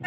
欢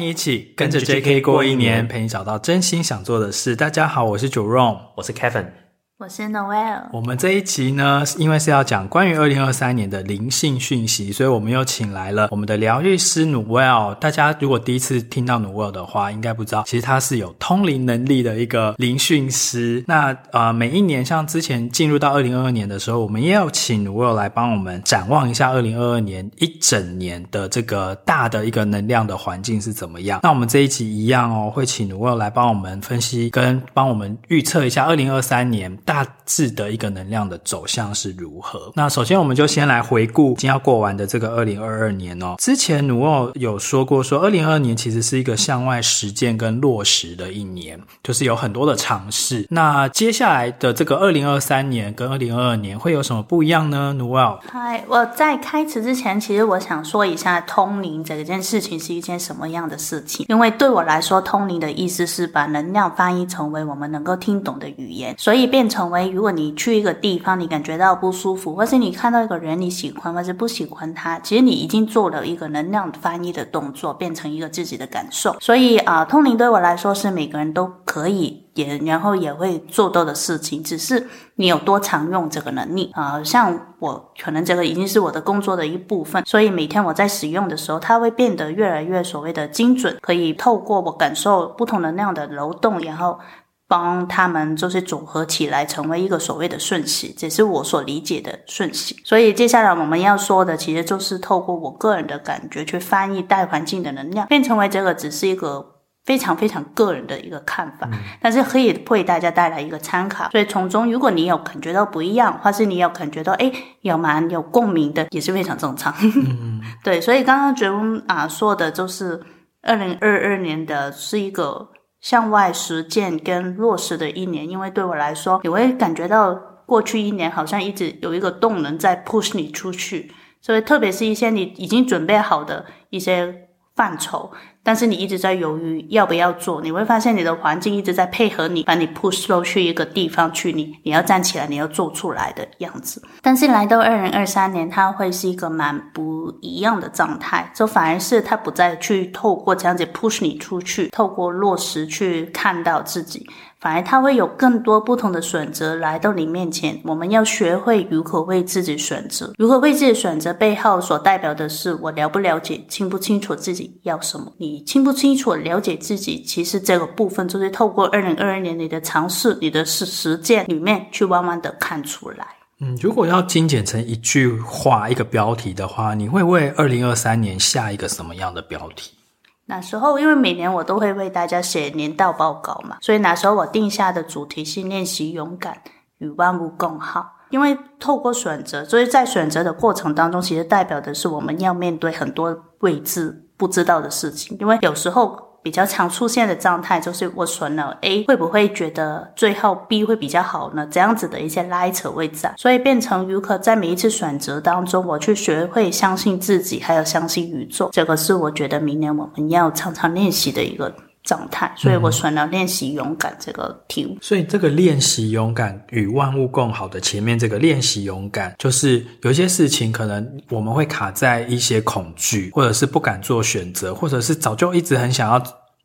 迎一起跟着 J.K. 过一年，陪你找到真心想做的事。大家好，我是 Jerome，我是 Kevin。我是 Noel。我们这一集呢，因为是要讲关于二零二三年的灵性讯息，所以我们又请来了我们的疗愈师 Noel。大家如果第一次听到 Noel 的话，应该不知道，其实他是有通灵能力的一个灵讯师。那呃，每一年像之前进入到二零二二年的时候，我们也要请 Noel 来帮我们展望一下二零二二年一整年的这个大的一个能量的环境是怎么样。那我们这一集一样哦，会请 Noel 来帮我们分析跟帮我们预测一下二零二三年。大致的一个能量的走向是如何？那首先我们就先来回顾今要过完的这个二零二二年哦。之前努奥有说过，说二零二二年其实是一个向外实践跟落实的一年，就是有很多的尝试。那接下来的这个二零二三年跟二零二二年会有什么不一样呢？努奥，嗨，我在开始之前，其实我想说一下通灵这件事情是一件什么样的事情，因为对我来说，通灵的意思是把能量翻译成为我们能够听懂的语言，所以变成。成为，如果你去一个地方，你感觉到不舒服，或是你看到一个人你喜欢，或是不喜欢他，其实你已经做了一个能量翻译的动作，变成一个自己的感受。所以啊、通灵对我来说是每个人都可以也然后也会做到的事情，只是你有多常用这个能力啊、像我可能这个已经是我的工作的一部分，所以每天我在使用的时候，它会变得越来越所谓的精准，可以透过我感受不同能量的流动，然后。帮他们就是组合起来，成为一个所谓的讯息，这是我所理解的讯息。所以接下来我们要说的，其实就是透过我个人的感觉去翻译大环境的能量，变成为这个只是一个非常非常个人的一个看法，嗯、但是可以为大家带来一个参考。所以从中，如果你有感觉到不一样，或是你有感觉到哎有蛮有共鸣的，也是非常正常。嗯、对，所以刚刚觉得啊说的就是二零二二年的是一个。向外实践跟落实的一年，因为对我来说，你会感觉到过去一年好像一直有一个动能在 push 你出去，所以特别是一些你已经准备好的一些范畴。但是你一直在犹豫要不要做，你会发现你的环境一直在配合你，把你 push 到去一个地方去，你你要站起来，你要做出来的样子。但是来到二零二三年，它会是一个蛮不一样的状态，就反而是它不再去透过这样子 push 你出去，透过落实去看到自己。反而他会有更多不同的选择来到你面前，我们要学会如何为自己选择，如何为自己选择背后所代表的是我了不了解、清不清楚自己要什么。你清不清楚了解自己，其实这个部分就是透过二零二二年你的尝试、你的实实践里面去慢慢的看出来。嗯，如果要精简成一句话、一个标题的话，你会为二零二三年下一个什么样的标题？那时候，因为每年我都会为大家写年度报告嘛，所以那时候我定下的主题是练习勇敢与万物共好。因为透过选择，所以在选择的过程当中，其实代表的是我们要面对很多未知、不知道的事情。因为有时候。比较常出现的状态就是我选了 A，会不会觉得最后 B 会比较好呢？这样子的一些拉扯会在，所以变成如何在每一次选择当中，我去学会相信自己，还有相信宇宙。这个是我觉得明年我们要常常练习的一个状态，所以我选了练习勇敢这个题目。嗯，所以这个练习勇敢与万物共好的前面这个练习勇敢，就是有一些事情可能我们会卡在一些恐惧，或者是不敢做选择，或者是早就一直很想要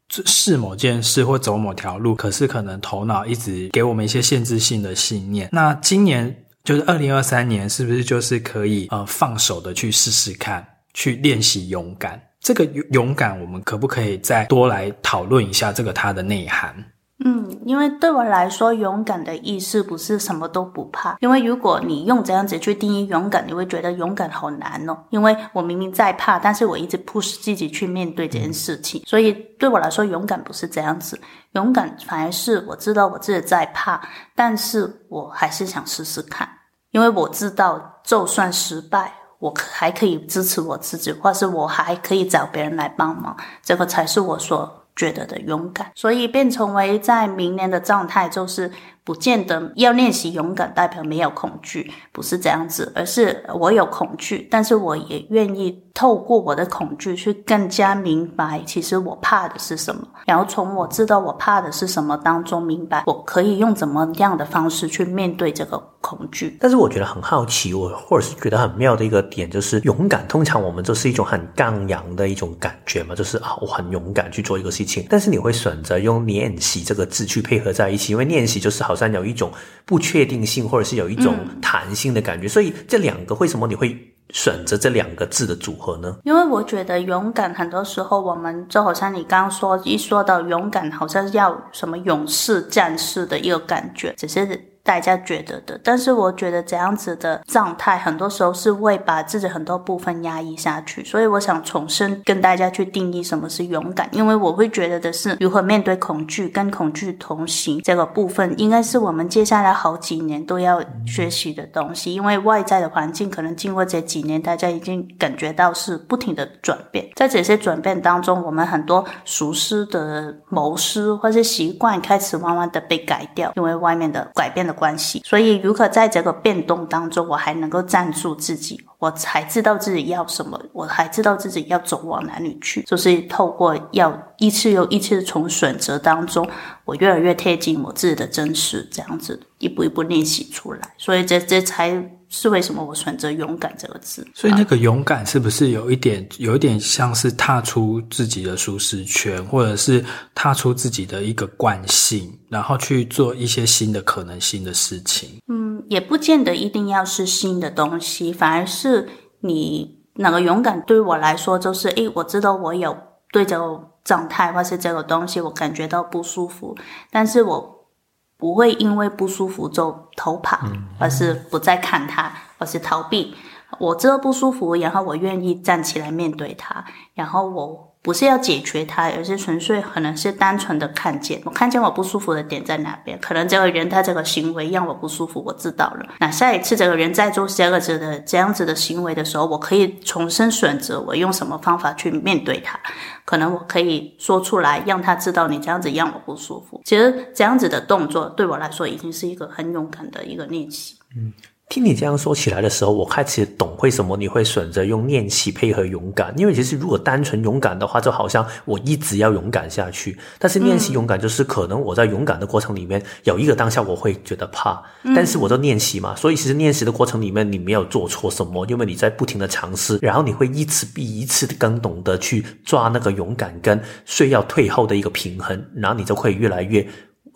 试某件事或走某条路，可是可能头脑一直给我们一些限制性的信念。那今年就是二零二三年，是不是就是可以呃放手的去试试看，去练习勇敢？这个勇敢，我们可不可以再多来讨论一下这个它的内涵？嗯，因为对我来说，勇敢的意思不是什么都不怕。因为如果你用这样子去定义勇敢，你会觉得勇敢好难哦。因为我明明在怕，但是我一直 push 自己去面对这件事情。所以对我来说，勇敢不是这样子。勇敢反而是我知道我自己在怕，但是我还是想试试看。因为我知道，就算失败，我还可以支持我自己，或是我还可以找别人来帮忙。这个才是我所。觉得的勇敢，所以变成为在明年的状态，就是不见得要练习勇敢代表没有恐惧，不是这样子，而是我有恐惧，但是我也愿意透过我的恐惧去更加明白，其实我怕的是什么，然后从我知道我怕的是什么当中明白，我可以用怎么样的方式去面对这个恐惧。但是我觉得很好奇，我或者是觉得很妙的一个点就是勇敢，通常我们就是一种很刚阳的一种感觉嘛，就是啊，我很勇敢去做一个事情，但是你会选择用练习这个字去配合在一起，因为练习就是好。有一种不确定性，或者是有一种弹性的感觉，所以这两个为什么你会选择这两个字的组合呢？因为我觉得勇敢，很多时候我们就好像你刚刚说，一说到勇敢，好像要什么勇士、战士的一个感觉，只是。大家觉得的，但是我觉得这样子的状态，很多时候是会把自己很多部分压抑下去。所以我想重新跟大家去定义什么是勇敢，因为我会觉得的是如何面对恐惧，跟恐惧同行这个部分，应该是我们接下来好几年都要学习的东西。因为外在的环境可能经过这几年，大家已经感觉到是不停的转变，在这些转变当中，我们很多熟悉的谋思或是习惯开始慢慢的被改掉，因为外面的改变的。关系，所以如何在这个变动当中，我还能够站住自己，我才知道自己要什么，我还知道自己要走往哪里去，就是透过要一次又一次从选择当中，我越来越贴近我自己的真实，这样子一步一步练习出来，所以这这才。是为什么我选择“勇敢”这个字？所以那个勇敢是不是有一点，有一点像是踏出自己的舒适圈，或者是踏出自己的一个惯性，然后去做一些新的可能性的事情？嗯，也不见得一定要是新的东西，反而是你那个勇敢对我来说，就是诶，我知道我有对这个状态或是这个东西，我感觉到不舒服，但是我。不会因为不舒服就逃跑，而是不再看他，而是逃避。我知道不舒服，然后我愿意站起来面对他，然后我。不是要解决它，而是纯粹可能是单纯的看见。我看见我不舒服的点在哪边，可能这个人他这个行为让我不舒服，我知道了。那下一次这个人在做这个子的这样子的行为的时候，我可以重新选择我用什么方法去面对他。可能我可以说出来，让他知道你这样子让我不舒服。其实这样子的动作对我来说已经是一个很勇敢的一个练习。嗯。听你这样说起来的时候，我开始懂为什么你会选择用练习配合勇敢。因为其实如果单纯勇敢的话，就好像我一直要勇敢下去。但是练习勇敢，就是可能我在勇敢的过程里面有一个当下我会觉得怕，但是我在练习嘛，所以其实练习的过程里面你没有做错什么，因为你在不停的尝试，然后你会一次比一次更懂得去抓那个勇敢跟需要退后的一个平衡，然后你就会越来越。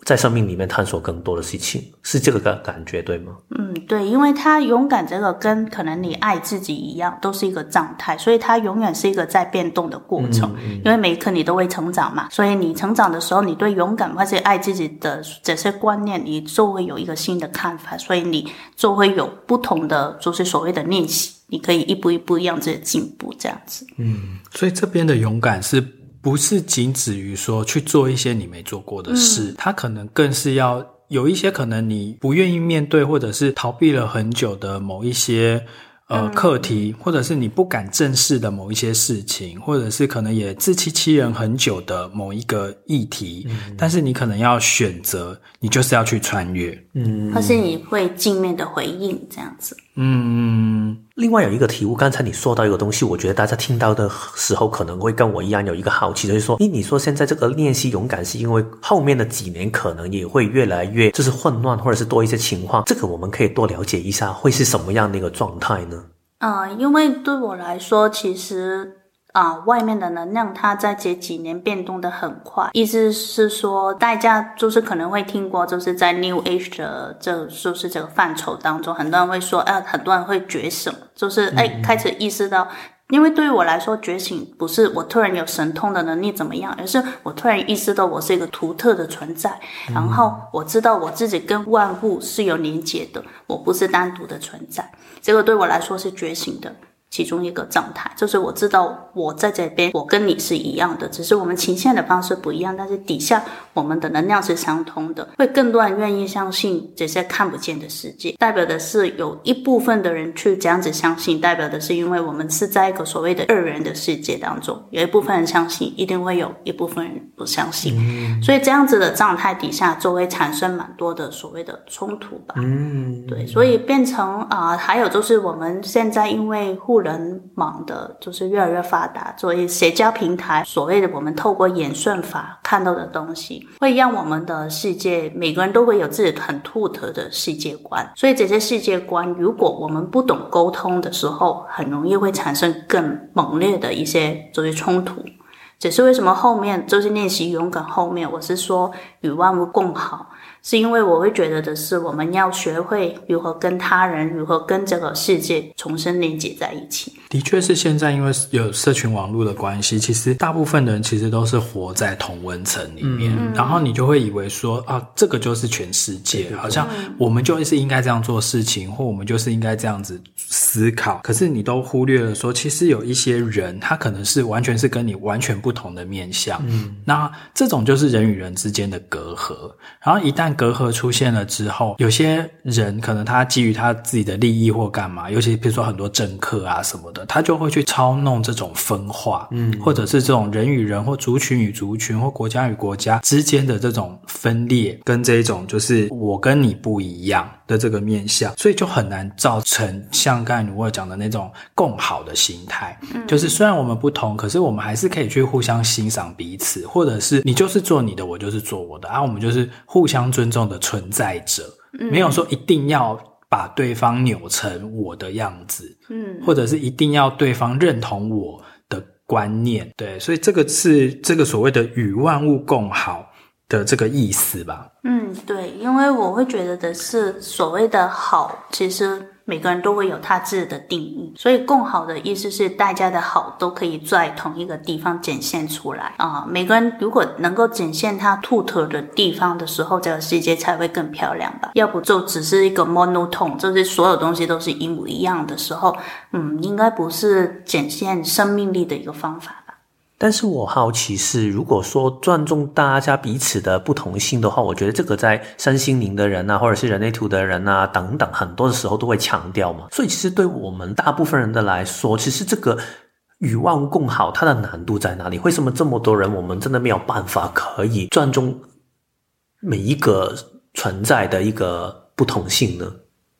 在生命里面探索更多的事情，是这个感感觉对吗？嗯，对，因为他勇敢这个跟可能你爱自己一样，都是一个状态，所以它永远是一个在变动的过程。嗯嗯、因为每一刻你都会成长嘛，所以你成长的时候，你对勇敢或者爱自己的这些观念，你就会有一个新的看法，所以你就会有不同的，就是所谓的练习，你可以一步一步让自己进步这样子。嗯，所以这边的勇敢是。不是仅止于说去做一些你没做过的事，嗯，它可能更是要有一些可能你不愿意面对，或者是逃避了很久的某一些呃课题，或者是你不敢正视的某一些事情，或者是可能也自欺欺人很久的某一个议题，嗯，但是你可能要选择，你就是要去穿越，嗯，或是你会正面的回应这样子。嗯，另外有一个题目，刚才你说到一个东西，我觉得大家听到的时候可能会跟我一样有一个好奇，就是说，诶，你说现在这个练习勇敢，是因为后面的几年可能也会越来越就是混乱，或者是多一些情况，这个我们可以多了解一下，会是什么样的一个状态呢？啊、呃，因为对我来说，其实。啊，外面的能量它在这几年变动的很快，意思是说，大家就是可能会听过，就是在 New Age 的这就是这个范畴当中，很多人会说，哎、啊，很多人会觉醒，就是哎，开始意识到，因为对于我来说，觉醒不是我突然有神通的能力怎么样，而是我突然意识到我是一个独特的存在，然后我知道我自己跟万物是有连接的，我不是单独的存在，这个对我来说是觉醒的。其中一个状态，就是我知道我在这边，我跟你是一样的，只是我们呈现的方式不一样，但是底下我们的能量是相通的。会更多人愿意相信这些看不见的世界，代表的是有一部分的人去这样子相信，代表的是因为我们是在一个所谓的二元的世界当中，有一部分人相信，一定会有一部分人不相信，嗯、所以这样子的状态底下就会产生蛮多的所谓的冲突吧。嗯，对，所以变成啊、呃，还有就是我们现在因为互联网的就是越来越发达，所以社交平台，所谓的我们透过演算法看到的东西，会让我们的世界每个人都会有自己很独特的世界观。所以这些世界观，如果我们不懂沟通的时候，很容易会产生更猛烈的一些就是冲突。只是为什么后面就是练习勇敢后面，我是说与万物共好。是因为我会觉得的是，我们要学会如何跟他人，如何跟这个世界重新连接在一起。的确是现在，因为有社群网络的关系，其实大部分的人其实都是活在同温层里面，嗯、然后你就会以为说啊，这个就是全世界，嗯、好像我们就是应该这样做事情，或我们就是应该这样子思考。可是你都忽略了说，其实有一些人，他可能是完全是跟你完全不同的面相。嗯，那这种就是人与人之间的隔阂。然后一旦隔阂出现了之后，有些人可能他基于他自己的利益或干嘛，尤其比如说很多政客啊什么的，他就会去操弄这种分化，嗯，或者是这种人与人或族群与族群或国家与国家之间的这种分裂，跟这种就是我跟你不一样的这个面相，所以就很难造成像刚才努威尔讲的那种共好的心态，嗯，就是虽然我们不同，可是我们还是可以去互相欣赏彼此，或者是你就是做你的，我就是做我的，啊，我们就是互相尊重的存在者，没有说一定要把对方扭成我的样子，嗯，或者是一定要对方认同我的观念，对，所以这个是这个所谓的与万物共好的这个意思吧？嗯，对，因为我会觉得的是所谓的好，其实。每个人都会有他自己的定义，所以共好的意思是大家的好都可以在同一个地方展现出来啊。每个人如果能够展现他独特的地方的时候，这个世界才会更漂亮吧。要不就只是一个 monotone，就是所有东西都是一模一样的时候，嗯，应该不是展现生命力的一个方法。但是我好奇是，如果说尊重大家彼此的不同性的话，我觉得这个在身心灵的人啊，或者是人类图的人啊等等，很多的时候都会强调嘛。所以其实对我们大部分人的来说，其实这个与万物共好，它的难度在哪里？为什么这么多人，我们真的没有办法可以尊重每一个存在的一个不同性呢？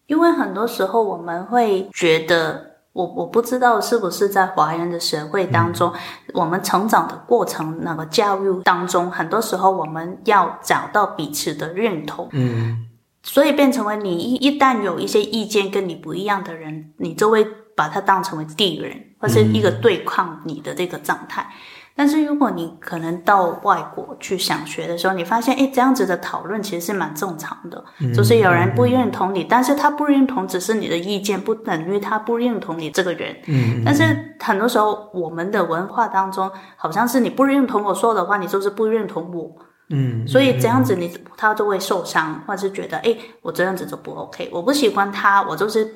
因为很多时候我们会觉得。我我不知道是不是在华人的社会当中，嗯、我们成长的过程那个教育当中，很多时候我们要找到彼此的认同，嗯，所以变成为你一一旦有一些意见跟你不一样的人，你就会把他当成为敌人，或是一个对抗你的这个状态。嗯但是如果你可能到外国去想学的时候，你发现，哎，这样子的讨论其实是蛮正常的，嗯、就是有人不认同你，嗯、但是他不认同只是你的意见，不等于他不认同你这个人。嗯，但是很多时候我们的文化当中，好像是你不认同我说的话，你就是不认同我。嗯，所以这样子你他就会受伤，或是觉得，哎，我这样子就不 OK，我不喜欢他，我就是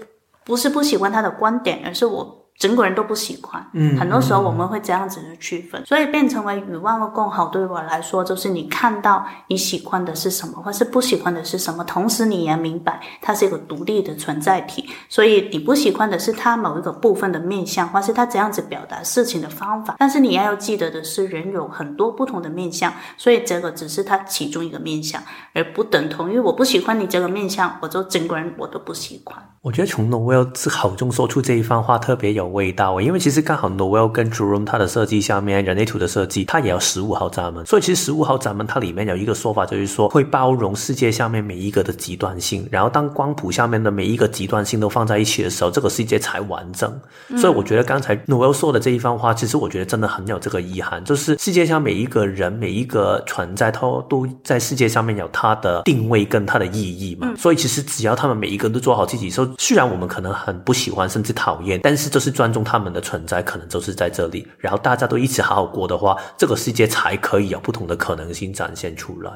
不是不喜欢他的观点，而是我。整个人都不喜欢，嗯，很多时候我们会这样子的区分，嗯、所以变成为与万物共好。对我来说，就是你看到你喜欢的是什么，或是不喜欢的是什么，同时你也明白它是一个独立的存在体。所以你不喜欢的是它某一个部分的面相，或是它怎样子表达事情的方法。但是你要要记得的是，人有很多不同的面相，所以这个只是它其中一个面相，而不等同于我不喜欢你这个面相，我就整个人我都不喜欢。我觉得从 Noelle 口中说出这一番话特别有味道，因为其实刚好 Noelle 跟 Jerome 他的设计下面人类图的设计，它也要十五号闸门，所以其实十五号闸门它里面有一个说法，就是说会包容世界下面每一个的极端性，然后当光谱下面的每一个极端性都放在一起的时候，这个世界才完整。所以我觉得刚才 Noelle 说的这一番话，其实我觉得真的很有这个意涵，就是世界上每一个人每一个存在，它都在世界上面有它的定位跟它的意义嘛。所以其实只要他们每一个人都做好自己，说。虽然我们可能很不喜欢，甚至讨厌，但是就是尊重他们的存在，可能就是在这里。然后大家都一起好好过的话，这个世界才可以有不同的可能性展现出来。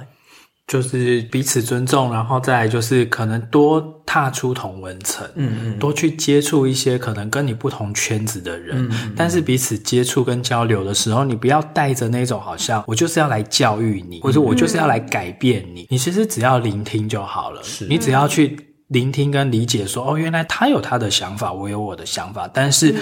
就是彼此尊重，然后再来就是可能多踏出同文层，嗯嗯，多去接触一些可能跟你不同圈子的人，嗯嗯，但是彼此接触跟交流的时候，你不要带着那种好像我就是要来教育你，或者我就是要来改变你，嗯、你其实只要聆听就好了，是你只要去。聆听跟理解说，说哦，原来他有他的想法，我有我的想法，但是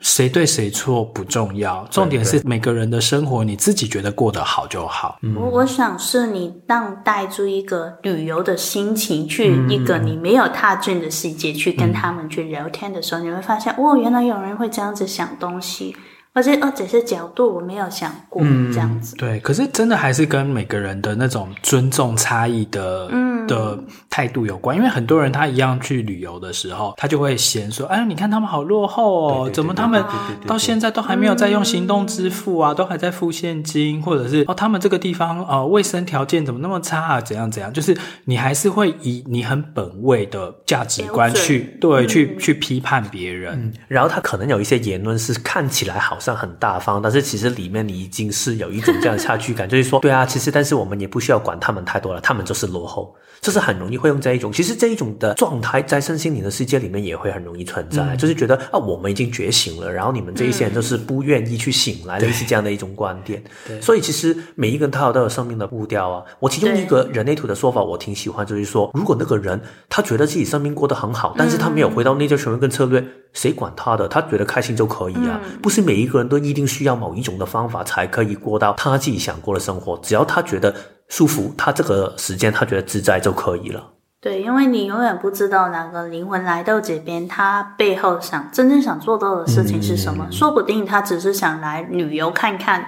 谁对谁错不重要，嗯、重点是每个人的生活你自己觉得过得好就好。我、嗯、我想是你当带出一个旅游的心情去一个你没有踏进的世界，去跟他们去聊天的时候，嗯、你会发现，哦，原来有人会这样子想东西。而且哦，这些角度我没有想过，嗯、这样子。对，可是真的还是跟每个人的那种尊重差异的、嗯、的态度有关。因为很多人他一样去旅游的时候，他就会嫌说：“哎，你看他们好落后哦，对对对对，怎么他们到现在都还没有在用行动支付啊，嗯、都还在付现金，或者是哦，他们这个地方呃卫生条件怎么那么差啊？怎样怎样？就是你还是会以你很本位的价值观去对、嗯、去去批判别人、嗯，然后他可能有一些言论是看起来好。很大方，但是其实里面你已经是有一种这样的差距感，就是说，对啊，其实但是我们也不需要管他们太多了，他们就是落后，就是很容易会用这一种，其实这一种的状态在身心灵的世界里面也会很容易存在，嗯、就是觉得啊，我们已经觉醒了，然后你们这一些人都是不愿意去醒来类似这样的一种观点。对，所以其实每一个人他有都有生命的步调啊。我其中一个人类图的说法，我挺喜欢，就是说，如果那个人他觉得自己生命过得很好，但是他没有回到内在权威跟策略。谁管他的？他觉得开心就可以啊！嗯、不是每一个人都一定需要某一种的方法才可以过到他自己想过的生活。只要他觉得舒服，他这个时间他觉得自在就可以了。对，因为你永远不知道哪个灵魂来到这边，他背后想真正想做到的事情是什么。嗯、说不定他只是想来旅游看看、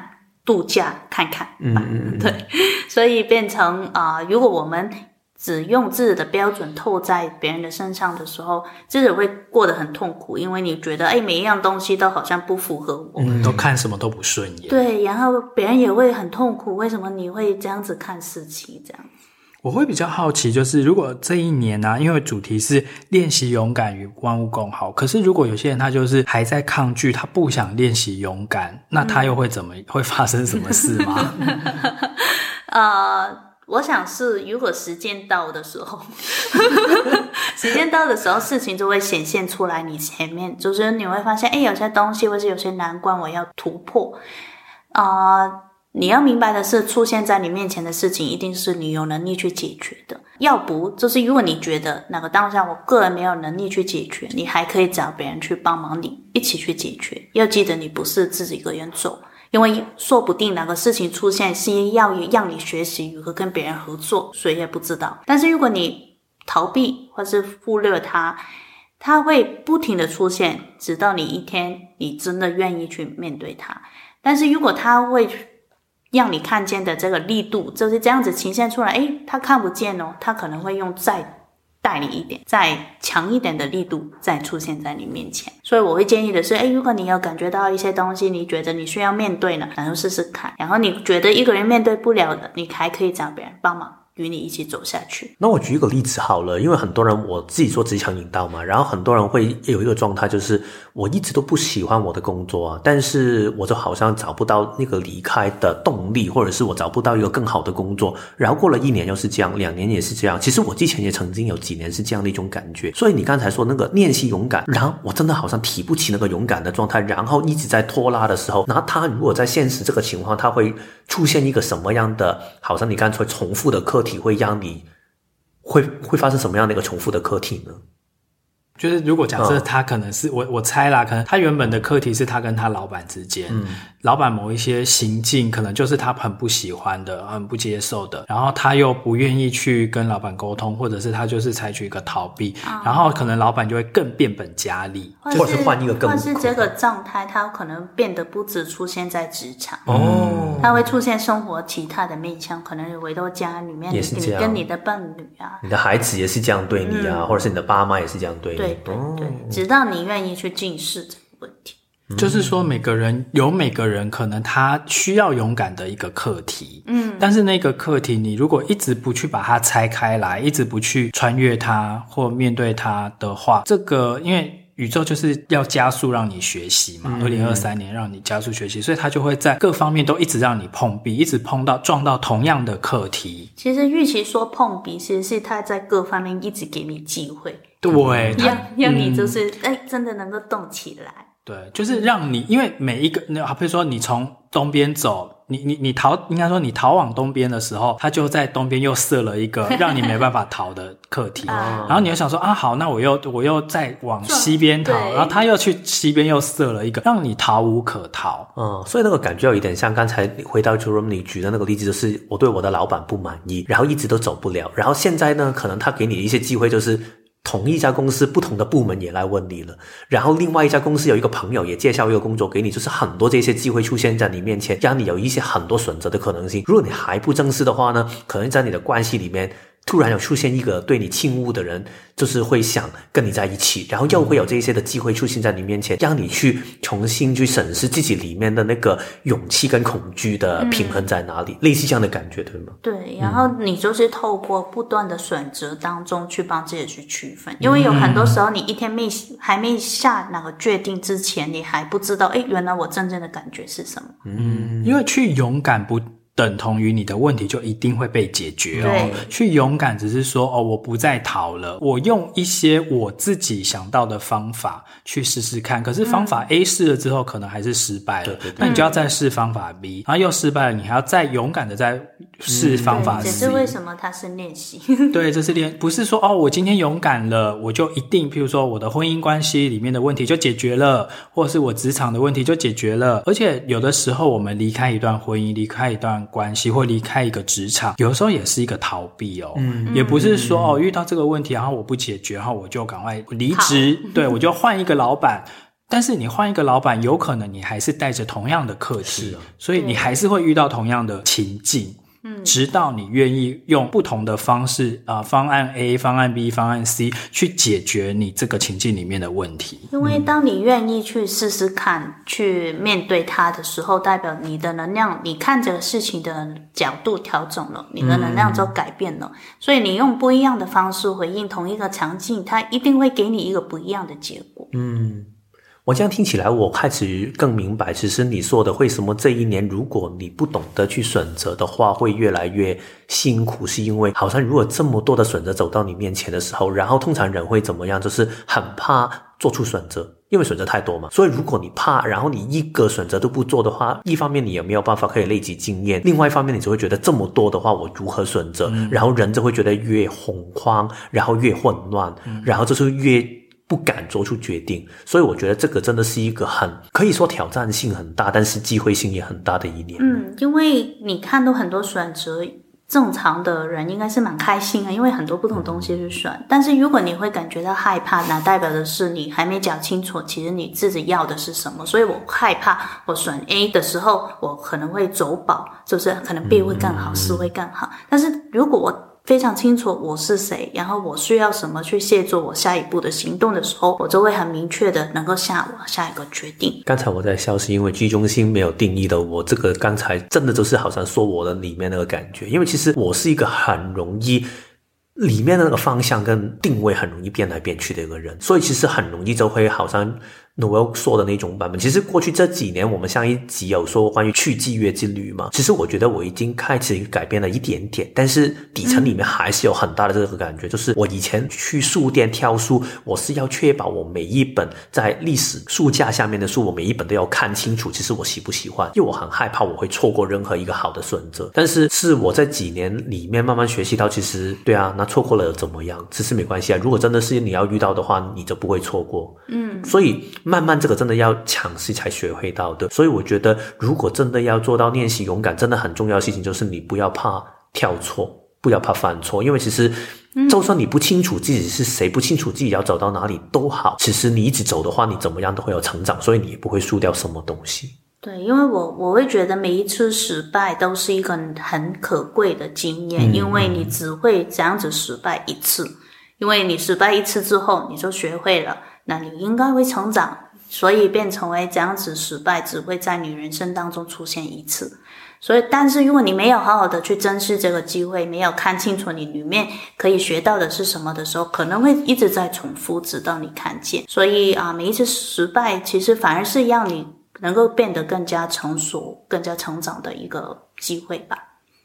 度假看看。嗯嗯对，所以变成啊、呃，如果我们。只用自己的标准透在别人的身上的时候，自己会过得很痛苦，因为你觉得，哎，每一样东西都好像不符合我，嗯，都看什么都不顺眼。对，然后别人也会很痛苦，为什么你会这样子看事情？这样，我会比较好奇，就是如果这一年呢、啊，因为主题是练习勇敢与万物共好，可是如果有些人他就是还在抗拒，他不想练习勇敢，那他又会怎么、嗯、会发生什么事吗？呃。我想是，如果时间到的时候，时间到的时候，事情就会显现出来。你前面就是你会发现，哎，有些东西或者有些难关，我要突破。啊、你要明白的是，出现在你面前的事情，一定是你有能力去解决的。要不，就是如果你觉得哪个当下我个人没有能力去解决，你还可以找别人去帮忙，你一起去解决。要记得，你不是自己一个人走。因为说不定哪个事情出现是要让你学习如何跟别人合作，谁也不知道。但是如果你逃避或是忽略它，它会不停的出现，直到你一天你真的愿意去面对它。但是如果它会让你看见的这个力度就是这样子呈现出来，诶，他看不见哦，他可能会用再。带你一点，再强一点的力度再出现在你面前，所以我会建议的是，哎，如果你有感觉到一些东西，你觉得你需要面对了，然后试试看，然后你觉得一个人面对不了的，你还可以找别人帮忙。与你一起走下去。那我举一个例子好了，因为很多人我自己做职场引导嘛，然后很多人会有一个状态，就是我一直都不喜欢我的工作啊，但是我就好像找不到那个离开的动力，或者是我找不到一个更好的工作。然后过了一年又是这样，两年也是这样。其实我之前也曾经有几年是这样的一种感觉。所以你刚才说那个练习勇敢，然后我真的好像提不起那个勇敢的状态，然后一直在拖拉的时候，那他如果在现实这个情况，他会出现一个什么样的？好像你刚才重复的课题会让你。会会发生什么样的一个重复的课题呢？就是如果假设他可能是、哦、我我猜啦，可能他原本的课题是他跟他老板之间。嗯。老板某一些行径，可能就是他很不喜欢的、很不接受的，然后他又不愿意去跟老板沟通，或者是他就是采取一个逃避，嗯、然后可能老板就会更变本加厉，或者是换一个更，或是这个状态，他可能变得不止出现在职场。哦，他会出现生活其他的面向，可能回到家里面，也是这样，跟你的伴侣啊，你的孩子也是这样对你啊，嗯、或者是你的爸妈也是这样对你，对对对，直到你愿意去近视这个问题。就是说，每个人有每个人可能他需要勇敢的一个课题，嗯，但是那个课题，你如果一直不去把它拆开来，一直不去穿越它或面对它的话，这个因为。宇宙就是要加速让你学习嘛，二零二三年让你加速学习，所以它就会在各方面都一直让你碰壁，一直碰到撞到同样的课题。其实，与其说碰壁，其实是他在各方面一直给你机会，对，让让你就是哎、嗯，真的能够动起来。对，就是让你，因为每一个，那比如说你从东边走。你你你逃，应该说你逃往东边的时候，他就在东边又设了一个让你没办法逃的课题，然后你又想说啊好，那我又我又再往西边逃，然后他又去西边又设了一个让你逃无可逃。嗯，所以那个感觉有一点像刚才回到 Jerome 你举的那个例子，就是我对我的老板不满意，然后一直都走不了，然后现在呢，可能他给你的一些机会就是。同一家公司不同的部门也来问你了，然后另外一家公司有一个朋友也介绍一个工作给你，就是很多这些机会出现在你面前，让你有一些很多选择的可能性。如果你还不正式的话呢，可能在你的关系里面。突然有出现一个对你倾慕的人，就是会想跟你在一起，然后又会有这些的机会出现在你面前，让你去重新去审视自己里面的那个勇气跟恐惧的平衡在哪里，嗯、类似这样的感觉，对吗？对，然后你就是透过不断的选择当中去帮自己去区分，因为有很多时候你一天没还没下哪个决定之前，你还不知道，哎，原来我真正的感觉是什么？嗯，因为去勇敢不。等同于你的问题就一定会被解决哦。去勇敢只是说哦，我不再逃了，我用一些我自己想到的方法去试试看。可是方法 A 试了之后，可能还是失败了。那你就要再试方法 B，然后又失败了，你还要再勇敢的再试方法 C。这是为什么它是练习？对，这是练，不是说哦，我今天勇敢了，我就一定，譬如说我的婚姻关系里面的问题就解决了，或者是我职场的问题就解决了。而且有的时候，我们离开一段婚姻，离开一段。关系或离开一个职场，有的时候也是一个逃避哦，嗯、也不是说哦遇到这个问题，然后我不解决，然后我就赶快离职，对，我就换一个老板。但是你换一个老板，有可能你还是带着同样的课题，所以你还是会遇到同样的情境。直到你愿意用不同的方式啊、呃，方案 A、方案 B、方案 C 去解决你这个情境里面的问题。因为当你愿意去试试看，去面对它的时候，代表你的能量，你看这个事情的角度调整了，你的能量就改变了。嗯、所以你用不一样的方式回应同一个场景，它一定会给你一个不一样的结果。嗯。我这样听起来，我开始更明白，其实你说的为什么这一年，如果你不懂得去选择的话，会越来越辛苦，是因为好像如果这么多的选择走到你面前的时候，然后通常人会怎么样？就是很怕做出选择，因为选择太多嘛。所以如果你怕，然后你一个选择都不做的话，一方面你也没有办法可以累积经验，另外一方面你就会觉得这么多的话，我如何选择？嗯、然后人就会觉得越恐慌，然后越混乱，嗯、然后就是越。不敢做出决定，所以我觉得这个真的是一个很可以说挑战性很大，但是机会性也很大的一年。嗯，因为你看到很多选择，正常的人应该是蛮开心的，因为很多不同东西去选。嗯、但是如果你会感觉到害怕，那代表的是你还没讲清楚，其实你自己要的是什么。所以我害怕，我选 A 的时候，我可能会走宝，就是可能 B 会更好，C、嗯、会更好。但是如果我非常清楚我是谁，然后我需要什么去协助我下一步的行动的时候，我就会很明确的能够下我下一个决定。刚才我在笑，是因为居中心没有定义的我，这个刚才真的就是好像说我的里面那个感觉，因为其实我是一个很容易里面的那个方向跟定位很容易变来变去的一个人，所以其实很容易就会好像。Noelle 说的那种版本，其实过去这几年，我们上一集有说关于去季月之旅嘛。其实我觉得我已经开始改变了一点点，但是底层里面还是有很大的这个感觉。嗯、就是我以前去书店挑书，我是要确保我每一本在历史书架下面的书，我每一本都要看清楚，其实我喜不喜欢，因为我很害怕我会错过任何一个好的选择。但是是我在几年里面慢慢学习到，其实对啊，那错过了又怎么样？其实没关系啊。如果真的是你要遇到的话，你就不会错过。嗯，所以。慢慢，这个真的要尝试才学会到的。所以我觉得，如果真的要做到练习勇敢，真的很重要的事情就是你不要怕跳错，不要怕犯错。因为其实，就算你不清楚自己是谁，不清楚自己要走到哪里都好，其实你一直走的话，你怎么样都会有成长，所以你也不会输掉什么东西。对，因为我我会觉得每一次失败都是一个很可贵的经验，嗯、因为你只会这样子失败一次，因为你失败一次之后，你就学会了。那你应该会成长，所以变成为这样子失败只会在你人生当中出现一次。所以，但是如果你没有好好的去珍视这个机会，没有看清楚你里面可以学到的是什么的时候，可能会一直在重复，直到你看见。所以啊，每一次失败，其实反而是让你能够变得更加成熟、更加成长的一个机会吧。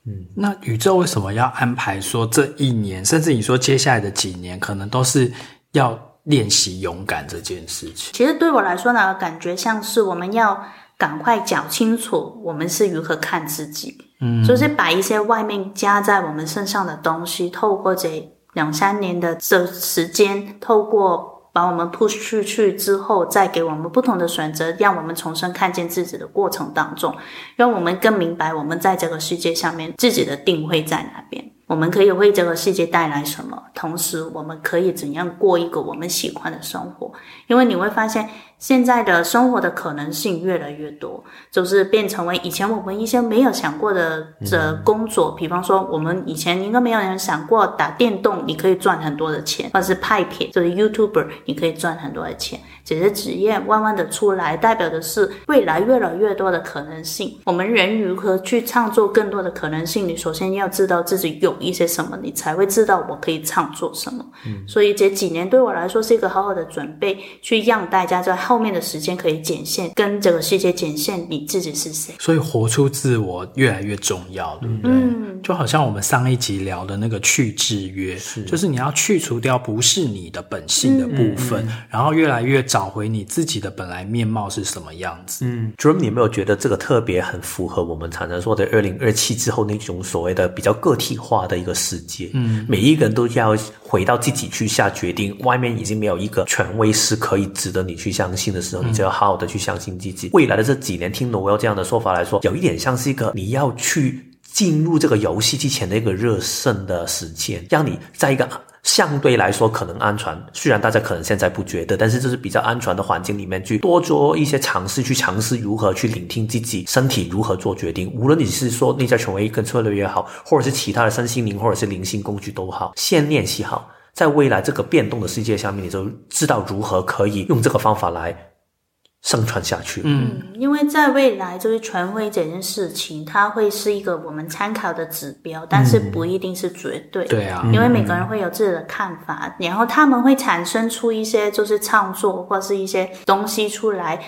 嗯，那宇宙为什么要安排说这一年，甚至你说接下来的几年，可能都是要练习勇敢这件事情？其实对我来说呢，感觉像是我们要。赶快讲清楚，我们是如何看自己，嗯，就是把一些外面加在我们身上的东西，透过这两三年的这时间，透过把我们 push 出去之后，再给我们不同的选择，让我们重新看见自己的过程当中，让我们更明白我们在这个世界上面自己的定位在哪边，我们可以为这个世界带来什么，同时我们可以怎样过一个我们喜欢的生活，因为你会发现。现在的生活的可能性越来越多，就是变成为以前我们一些没有想过的这工作，比方说我们以前应该没有人想过打电动你可以赚很多的钱，或者是拍片就是 YouTuber 你可以赚很多的钱，这些职业慢慢的出来，代表的是未来越来越多的可能性。我们人如何去创作更多的可能性？你首先要知道自己有一些什么，你才会知道我可以创作什么。嗯，所以这几年对我来说是一个好好的准备，去让大家在。后面的时间可以显现，跟这个世界显现你自己是谁。所以活出自我越来越重要，对不对？嗯，就好像我们上一集聊的那个去制约，是就是你要去除掉不是你的本性的部分，嗯嗯、然后越来越找回你自己的本来面貌是什么样子。嗯，Jerome，你有没有觉得这个特别很符合我们常常说的二零二七之后那种所谓的比较个体化的一个世界？嗯，每一个人都要回到自己去下决定，外面已经没有一个权威是可以值得你去相信。的时候，你就要好好的去相信自己。未来的这几年，听 Noelle 这样的说法来说，有一点像是一个你要去进入这个游戏之前的一个热身的时间，让你在一个相对来说可能安全，虽然大家可能现在不觉得，但是这是比较安全的环境里面去多做一些尝试，去尝试如何去聆听自己身体，如何做决定。无论你是说内在权威跟策略也好，或者是其他的身心灵或者是灵性工具都好，先练习好。在未来这个变动的世界下面，你就知道如何可以用这个方法来生存下去。嗯，因为在未来，就是权威这件事情，它会是一个我们参考的指标，但是不一定是绝对。对啊，因为每个人会有自己的看法，然后他们会产生出一些就是创作或是一些东西出来。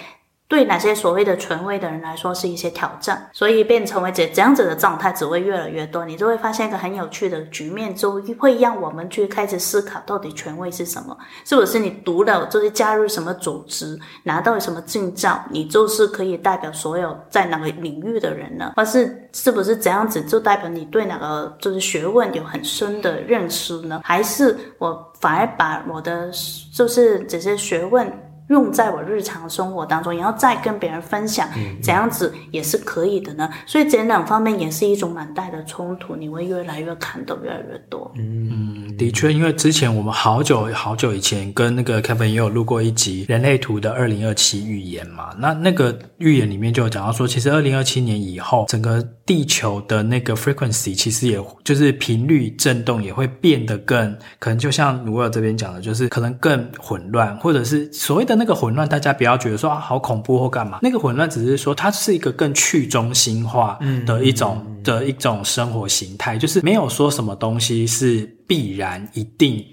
对哪些所谓的权威的人来说是一些挑战，所以变成为这这样子的状态只会越来越多，你就会发现一个很有趣的局面，就会让我们去开始思考到底权威是什么？是不是你读了就是加入什么组织，拿到什么证照，你就是可以代表所有在哪个领域的人呢？或是是不是这样子就代表你对哪个就是学问有很深的认识呢？还是我反而把我的就是这些学问？用在我日常生活当中，然后再跟别人分享，怎样子也是可以的呢。嗯、所以这两方面也是一种蛮大的冲突，你会越来越看到越来越多。嗯，的确，因为之前我们好久好久以前跟那个 Kevin 也有录过一集人类图的二零二七预言嘛，那那个预言里面就有讲到说，其实二零二七年以后，整个地球的那个 frequency 其实也就是频率震动也会变得更可能，就像 Noelle 这边讲的，就是可能更混乱，或者是所谓的。那个混乱，大家不要觉得说啊好恐怖或干嘛。那个混乱只是说，它是一个更去中心化的一种、嗯、的一种生活形态，就是没有说什么东西是必然一定。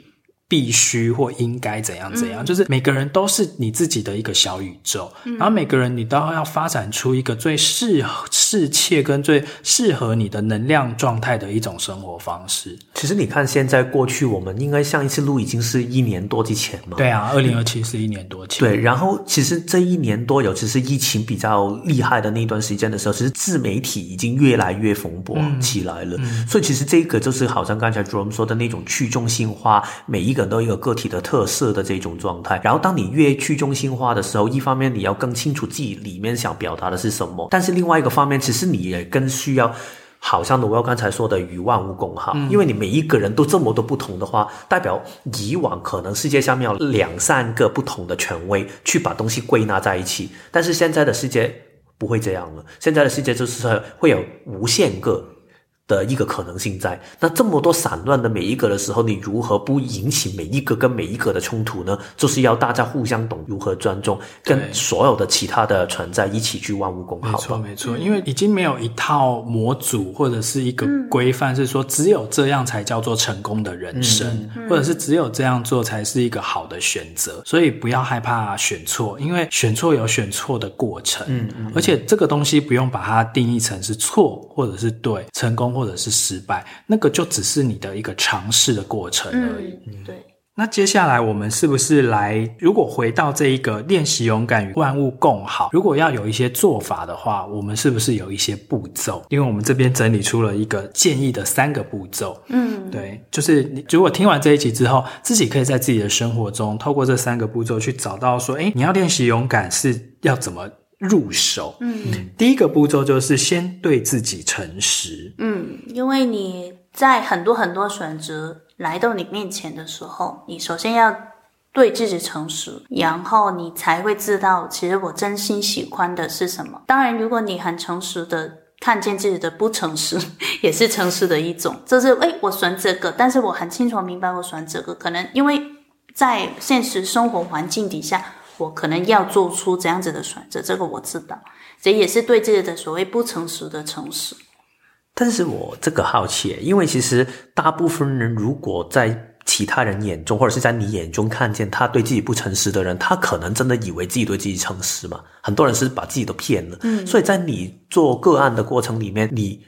必须或应该怎样怎样，嗯、就是每个人都是你自己的一个小宇宙，嗯、然后每个人你都要发展出一个最适适切跟最适合你的能量状态的一种生活方式。其实你看，现在过去我们应该上一次录已经是一年多之前嘛？对啊，二零二七是一年多前。对，然后其实这一年多，尤其是疫情比较厉害的那段时间的时候，其实自媒体已经越来越蓬勃起来了。嗯嗯、所以其实这个就是好像刚才 Jerome 说的那种去中心化，每一个。都有一个个体的特色的这种状态，然后当你越去中心化的时候，一方面你要更清楚自己里面想表达的是什么，但是另外一个方面，其实你也更需要，好像 Noelle 刚才说的与万物共哈，嗯、因为你每一个人都这么多不同的话，代表以往可能世界上面有两三个不同的权威去把东西归纳在一起，但是现在的世界不会这样了，现在的世界就是会有无限个。的一个可能性在。那这么多散乱的每一个的时候，你如何不引起每一个跟每一个的冲突呢？就是要大家互相懂如何尊重，跟所有的其他的存在一起去万物共好。没错，没错，因为已经没有一套模组或者是一个规范，是说只有这样才叫做成功的人生，嗯、或者是只有这样做才是一个好的选择。所以不要害怕选错，因为选错有选错的过程。嗯，嗯，而且这个东西不用把它定义成是错或者是对，成功或者是失败，那个就只是你的一个尝试的过程而已。嗯，对。那接下来我们是不是来，如果回到这一个练习勇敢与万物共好，如果要有一些做法的话，我们是不是有一些步骤？因为我们这边整理出了一个建议的三个步骤。嗯，对，就是你如果听完这一集之后，自己可以在自己的生活中，透过这三个步骤去找到说，诶，你要练习勇敢是要怎么入手？嗯，第一个步骤就是先对自己诚实。嗯，因为你在很多很多选择。来到你面前的时候，你首先要对自己诚实，然后你才会知道，其实我真心喜欢的是什么。当然，如果你很诚实的看见自己的不诚实，也是诚实的一种。就是，诶，我选这个，但是我很清楚明白，我选这个，可能因为在现实生活环境底下，我可能要做出这样子的选择，这个我知道。这也是对自己的所谓不诚实的诚实。但是我这个好奇，因为其实大部分人如果在其他人眼中，或者是在你眼中看见他对自己不诚实的人，他可能真的以为自己对自己诚实嘛？很多人是把自己都骗了。嗯，所以在你做个案的过程里面，你。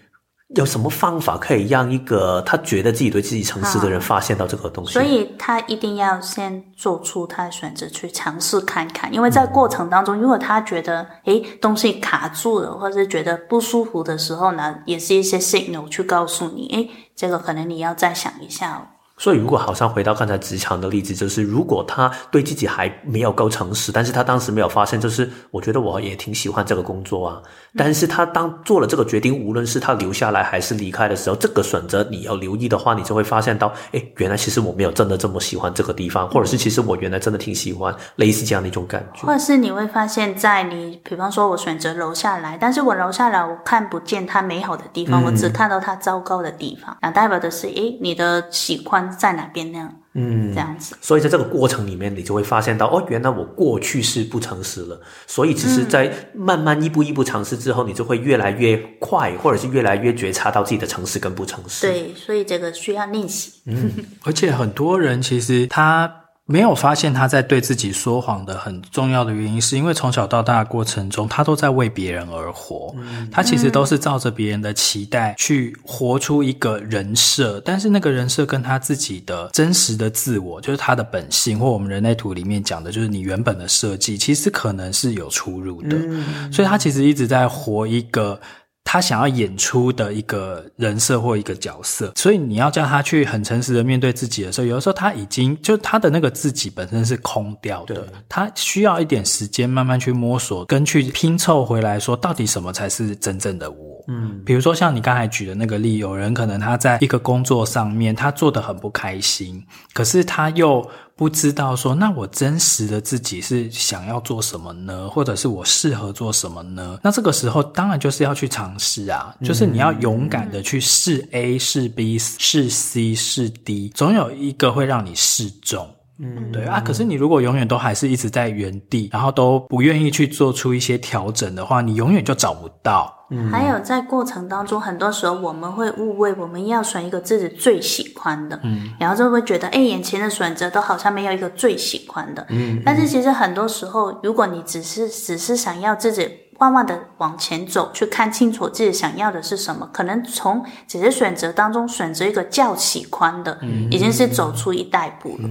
有什么方法可以让一个他觉得自己对自己诚实的人发现到这个东西？所以他一定要先做出他的选择，去尝试看看。因为在过程当中，如果他觉得诶东西卡住了，或者是觉得不舒服的时候呢，也是一些 signal 去告诉你，诶这个可能你要再想一下哦。所以，如果好像回到刚才职场的例子，就是如果他对自己还没有够诚实，但是他当时没有发现，就是我觉得我也挺喜欢这个工作啊。但是他当做了这个决定，无论是他留下来还是离开的时候，这个选择你要留意的话，你就会发现到，哎，原来其实我没有真的这么喜欢这个地方，或者是其实我原来真的挺喜欢类似这样的一种感觉。或者是你会发现，在你比方说我选择留下来，但是我留下来我看不见它美好的地方，嗯、我只看到它糟糕的地方，那代表的是，哎，你的喜欢在哪边呢？嗯，这样子，所以在这个过程里面，你就会发现到，哦，原来我过去是不诚实了。所以，只是在慢慢一步一步尝试之后，你就会越来越快，或者是越来越觉察到自己的诚实跟不诚实。对，所以这个需要练习。嗯，而且很多人其实他。没有发现他在对自己说谎的很重要的原因，是因为从小到大的过程中，他都在为别人而活。嗯，他其实都是照着别人的期待去活出一个人设，但是那个人设跟他自己的真实的自我，就是他的本性，或我们人类图里面讲的，就是你原本的设计，其实可能是有出入的。嗯，所以他其实一直在活一个。他想要演出的一个人设或一个角色，所以你要叫他去很诚实的面对自己的时候，有的时候他已经就他的那个自己本身是空掉的，他需要一点时间慢慢去摸索跟去拼凑回来，说到底什么才是真正的我。嗯，比如说像你刚才举的那个例，有人可能他在一个工作上面他做得很不开心，可是他又。不知道说，那我真实的自己是想要做什么呢？或者是我适合做什么呢？那这个时候当然就是要去尝试啊，就是你要勇敢的去试 A、试 B、试 C、试 D，总有一个会让你试中。嗯，对啊。可是你如果永远都还是一直在原地，然后都不愿意去做出一些调整的话，你永远就找不到。嗯，还有在过程当中，很多时候我们会误会，我们要选一个自己最喜欢的，嗯，然后就会觉得，哎，眼前的选择都好像没有一个最喜欢的，嗯，但是其实很多时候，如果你只是只是想要自己慢慢的往前走，去看清楚自己想要的是什么，可能从只是选择当中选择一个较喜欢的，嗯，已经是走出一大步了，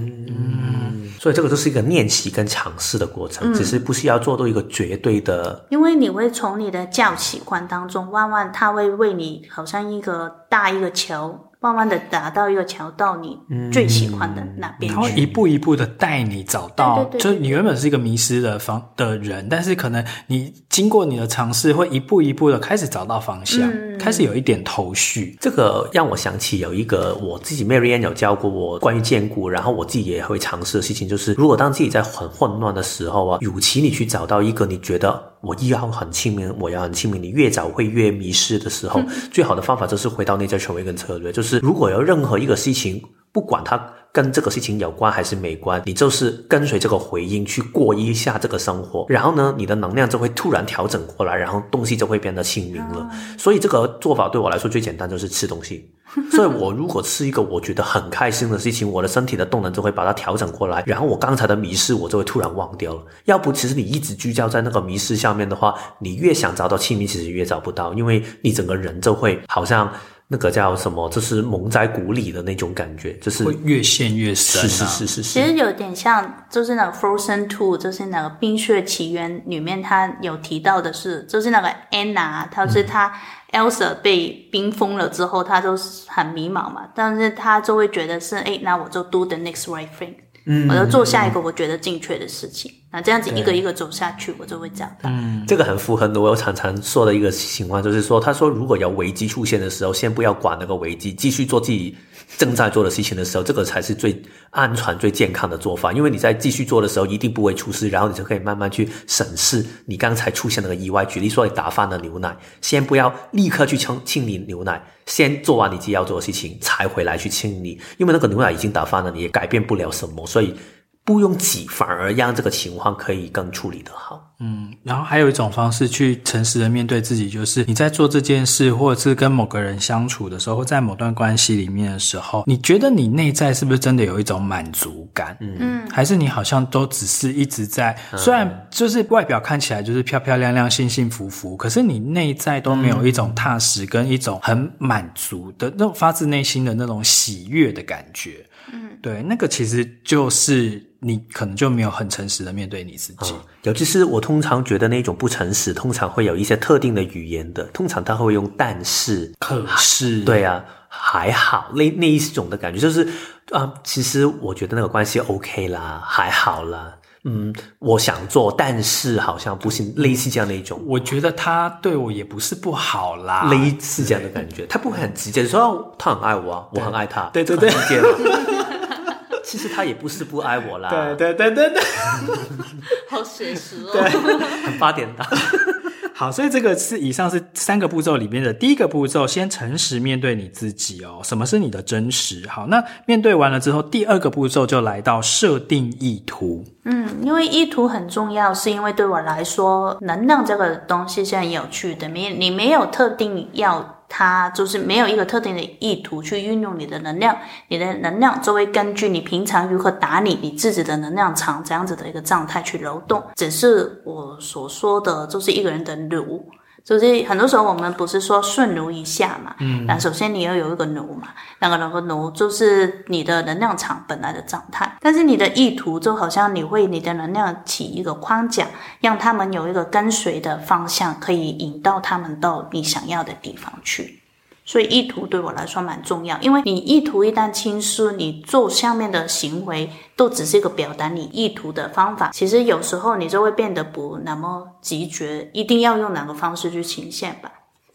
所以这个就是一个练习跟尝试的过程，只是不是要做到一个绝对的。嗯，因为你会从你的较喜欢当中，慢慢它会为你好像一个大一个桥。慢慢的达到一个桥，到你最喜欢的那边，他会一步一步的带你找到，对对对对，就是你原本是一个迷失的方的人，但是可能你经过你的尝试，会一步一步的开始找到方向，嗯、开始有一点头绪。这个让我想起有一个我自己，Mary Anne 有教过我关于建骨，然后我自己也会尝试的事情，就是如果当自己在很混乱的时候啊，与其你去找到一个你觉得。我一要很清明，我要很清明，你越早会越迷失的时候，嗯、最好的方法就是回到内在权威跟策略，就是如果有任何一个事情，不管它跟这个事情有关还是没关，你就是跟随这个回音去过一下这个生活，然后呢，你的能量就会突然调整过来，然后东西就会变得清明了。嗯、所以这个做法对我来说最简单，就是吃东西。所以我如果吃一个我觉得很开心的事情，我的身体的动能就会把它调整过来，然后我刚才的迷失我就会突然忘掉了。要不，其实你一直聚焦在那个迷失下面的话，你越想找到清明，其实越找不到，因为你整个人就会好像那个叫什么，就是蒙在鼓里的那种感觉，就是会越陷越深啊。是是是是是。其实有点像，就是那个 Frozen Two，就是那个冰雪奇缘里面，他有提到的是，就是那个 Anna，他是他。嗯 Elsa 被冰封了之后，他就很迷茫嘛，但是他就会觉得是，哎，那我就 do the next right thing，嗯，我要做下一个我觉得正确的事情。那这样子一个一个走下去，我就会长大。嗯，这个很符合我有常常说的一个情况，就是说，他说如果有危机出现的时候，先不要管那个危机，继续做自己。正在做的事情的时候，这个才是最安全、最健康的做法。因为你在继续做的时候，一定不会出事，然后你就可以慢慢去审视你刚才出现那个意外。举例说，你打翻了牛奶，先不要立刻去清清理牛奶，先做完你自己要做的事情，才回来去清理。因为那个牛奶已经打翻了，你也改变不了什么，所以。不用挤，反而让这个情况可以更处理得好。嗯，然后还有一种方式去诚实的面对自己，就是你在做这件事，或者是跟某个人相处的时候，或在某段关系里面的时候，你觉得你内在是不是真的有一种满足感？嗯，还是你好像都只是一直在，虽然就是外表看起来就是漂漂亮亮、幸幸福福，可是你内在都没有一种踏实跟一种很满足的那种发自内心的那种喜悦的感觉。嗯，对，那个其实就是你可能就没有很诚实的面对你自己。嗯，尤其是我通常觉得那种不诚实，通常会有一些特定的语言的，通常他会用但是、可是，对啊，还好，那那一种的感觉就是啊，其实我觉得那个关系 OK 啦，还好啦，嗯，我想做，但是好像不行类似这样的一种。我觉得他对我也不是不好啦，类似这样的感觉，他不会很直接说他很爱我啊，我很爱他，对对对。其实他也不是不爱我啦，对对对对对，好写实哦，对，很八点档。好，所以这个是以上是三个步骤里面的第一个步骤，先诚实面对你自己哦。什么是你的真实？好，那面对完了之后，第二个步骤就来到设定意图。嗯，因为意图很重要，是因为对我来说，能量这个东西是很有趣的，没你没有特定要。它就是没有一个特定的意图去运用你的能量，你的能量就会根据你平常如何打理你自己的能量场这样子的一个状态去流动。只是我所说的，就是一个人的流。就是很多时候我们不是说顺奴一下嘛，嗯，那首先你要有一个奴嘛，那个那个奴就是你的能量场本来的状态，但是你的意图就好像你为你的能量起一个框架，让他们有一个跟随的方向，可以引到他们到你想要的地方去。所以意图对我来说蛮重要，因为你意图一旦清晰，你做下面的行为都只是一个表达你意图的方法。其实有时候你就会变得不那么直觉，一定要用哪个方式去呈现吧。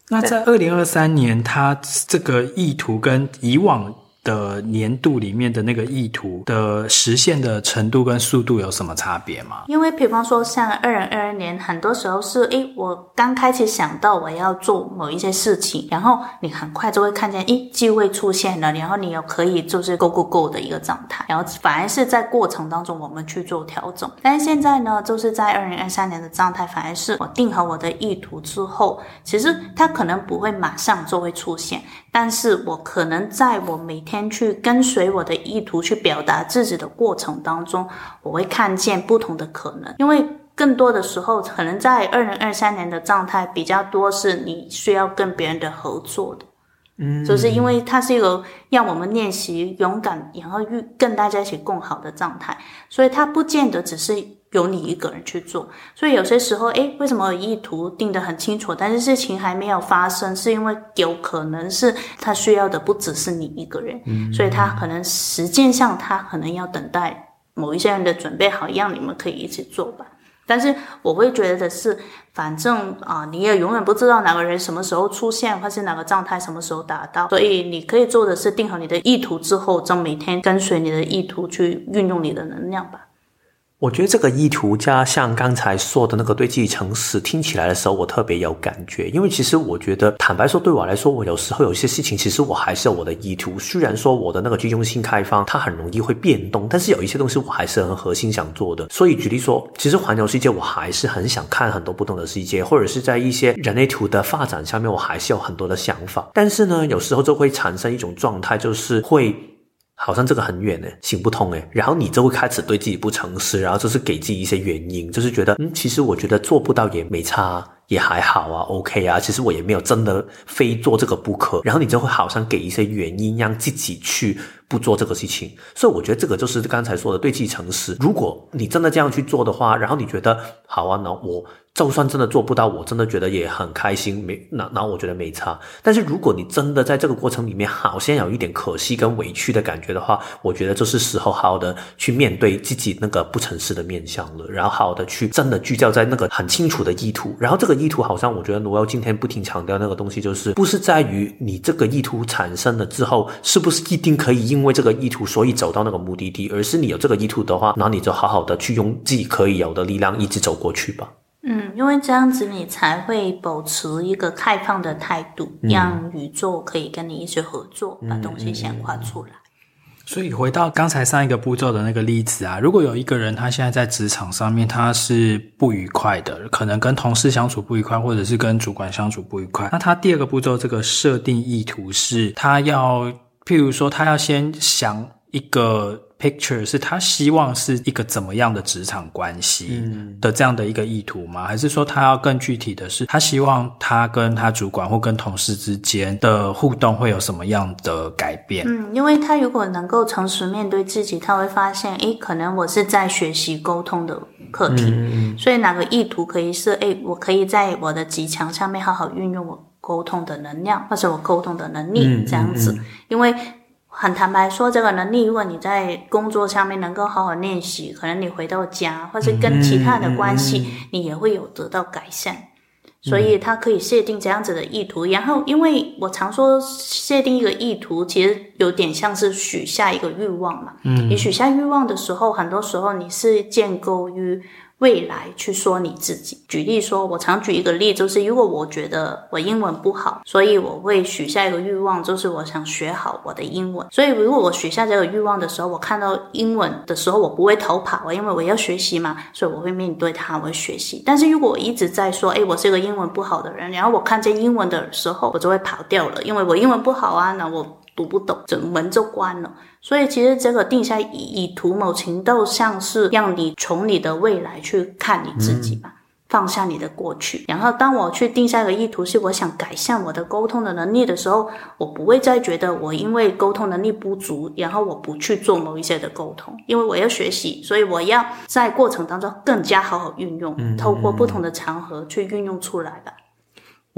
那在二零二三年，他这个意图跟以往。的年度里面的那个意图的实现的程度跟速度有什么差别吗？因为比方说像二零二二年，很多时候是诶，我刚开始想到我要做某一些事情，然后你很快就会看见诶，机会出现了，然后你又可以就是 go go go 的一个状态，然后反而是在过程当中我们去做调整。但是现在呢，就是在二零二三年的状态，反而是我定好我的意图之后，其实它可能不会马上就会出现，但是我可能在我每。去跟随我的意图去表达自己的过程当中，我会看见不同的可能。因为更多的时候，可能在二零二三年的状态比较多是你需要跟别人的合作的，嗯，就是因为它是一个让我们练习勇敢，然后与跟大家一起共好的状态，所以它不见得只是。由你一个人去做，所以有些时候，诶，为什么意图定得很清楚，但是事情还没有发生，是因为有可能是他需要的不只是你一个人，嗯，所以他可能实践上他可能要等待某一些人的准备好，让你们可以一起做吧。但是我会觉得的是，反正啊，你也永远不知道哪个人什么时候出现，或是哪个状态什么时候达到，所以你可以做的是定好你的意图之后，就每天跟随你的意图去运用你的能量吧。我觉得这个意图加像刚才说的那个对自己诚实，听起来的时候我特别有感觉。因为其实我觉得，坦白说，对我来说，我有时候有些事情，其实我还是有我的意图。虽然说我的那个居中性开放，它很容易会变动，但是有一些东西我还是很核心想做的。所以举例说，其实环游世界，我还是很想看很多不同的世界，或者是在一些人类图的发展上面，我还是有很多的想法。但是呢，有时候就会产生一种状态，就是会。好像这个很远呢，行不通诶，然后你就会开始对自己不诚实，然后就是给自己一些原因，就是觉得，嗯，其实我觉得做不到也没差。也还好啊，OK 啊，其实我也没有真的非做这个不可，然后你就会好像给一些原因让自己去不做这个事情，所以我觉得这个就是刚才说的对自己诚实。如果你真的这样去做的话，然后你觉得好啊，那我就算真的做不到，我真的觉得也很开心，没那那我觉得没差。但是如果你真的在这个过程里面好像有一点可惜跟委屈的感觉的话，我觉得就是时候好好的去面对自己那个不诚实的面相了，然后好好的去真的聚焦在那个很清楚的意图，然后这个。意图好像，我觉得罗耀今天不停强调那个东西，就是不是在于你这个意图产生了之后，是不是一定可以因为这个意图所以走到那个目的地，而是你有这个意图的话，那你就好好的去用自己可以有的力量一直走过去吧。嗯，因为这样子你才会保持一个开放的态度，让宇宙可以跟你一起合作，把东西显化出来。所以回到刚才上一个步骤的那个例子啊，如果有一个人他现在在职场上面他是不愉快的，可能跟同事相处不愉快，或者是跟主管相处不愉快，那他第二个步骤这个设定意图是，他要譬如说他要先想一个。Picture 是他希望是一个怎么样的职场关系的这样的一个意图吗？还是说他要更具体的是，他希望他跟他主管或跟同事之间的互动会有什么样的改变？嗯，因为他如果能够诚实面对自己，他会发现，诶，可能我是在学习沟通的课题，嗯，所以哪个意图可以是，诶，我可以在我的极强上面好好运用我沟通的能量，或者我沟通的能力，这样子，因为。很坦白说，这个能力，如果你在工作上面能够好好练习，可能你回到家或是跟其他人的关系，你也会有得到改善。所以，他可以设定这样子的意图。然后，因为我常说，设定一个意图，其实有点像是许下一个欲望嘛。嗯，你许下欲望的时候，很多时候你是建构于。未来去说你自己。举例说，我常举一个例，就是如果我觉得我英文不好，所以我会许下一个欲望，就是我想学好我的英文。所以如果我许下这个欲望的时候，我看到英文的时候，我不会逃跑，因为我要学习嘛，所以我会面对它，我会学习。但是如果我一直在说，诶，我是一个英文不好的人，然后我看见英文的时候，我就会跑掉了，因为我英文不好啊，那我。读不懂，这门就关了。所以其实这个定下以图，谋情窦像是让你从你的未来去看你自己吧，放下你的过去。然后当我去定下一个意图，是我想改善我的沟通的能力的时候，我不会再觉得我因为沟通能力不足，然后我不去做某一些的沟通，因为我要学习，所以我要在过程当中更加好好运用，透过不同的场合去运用出来吧。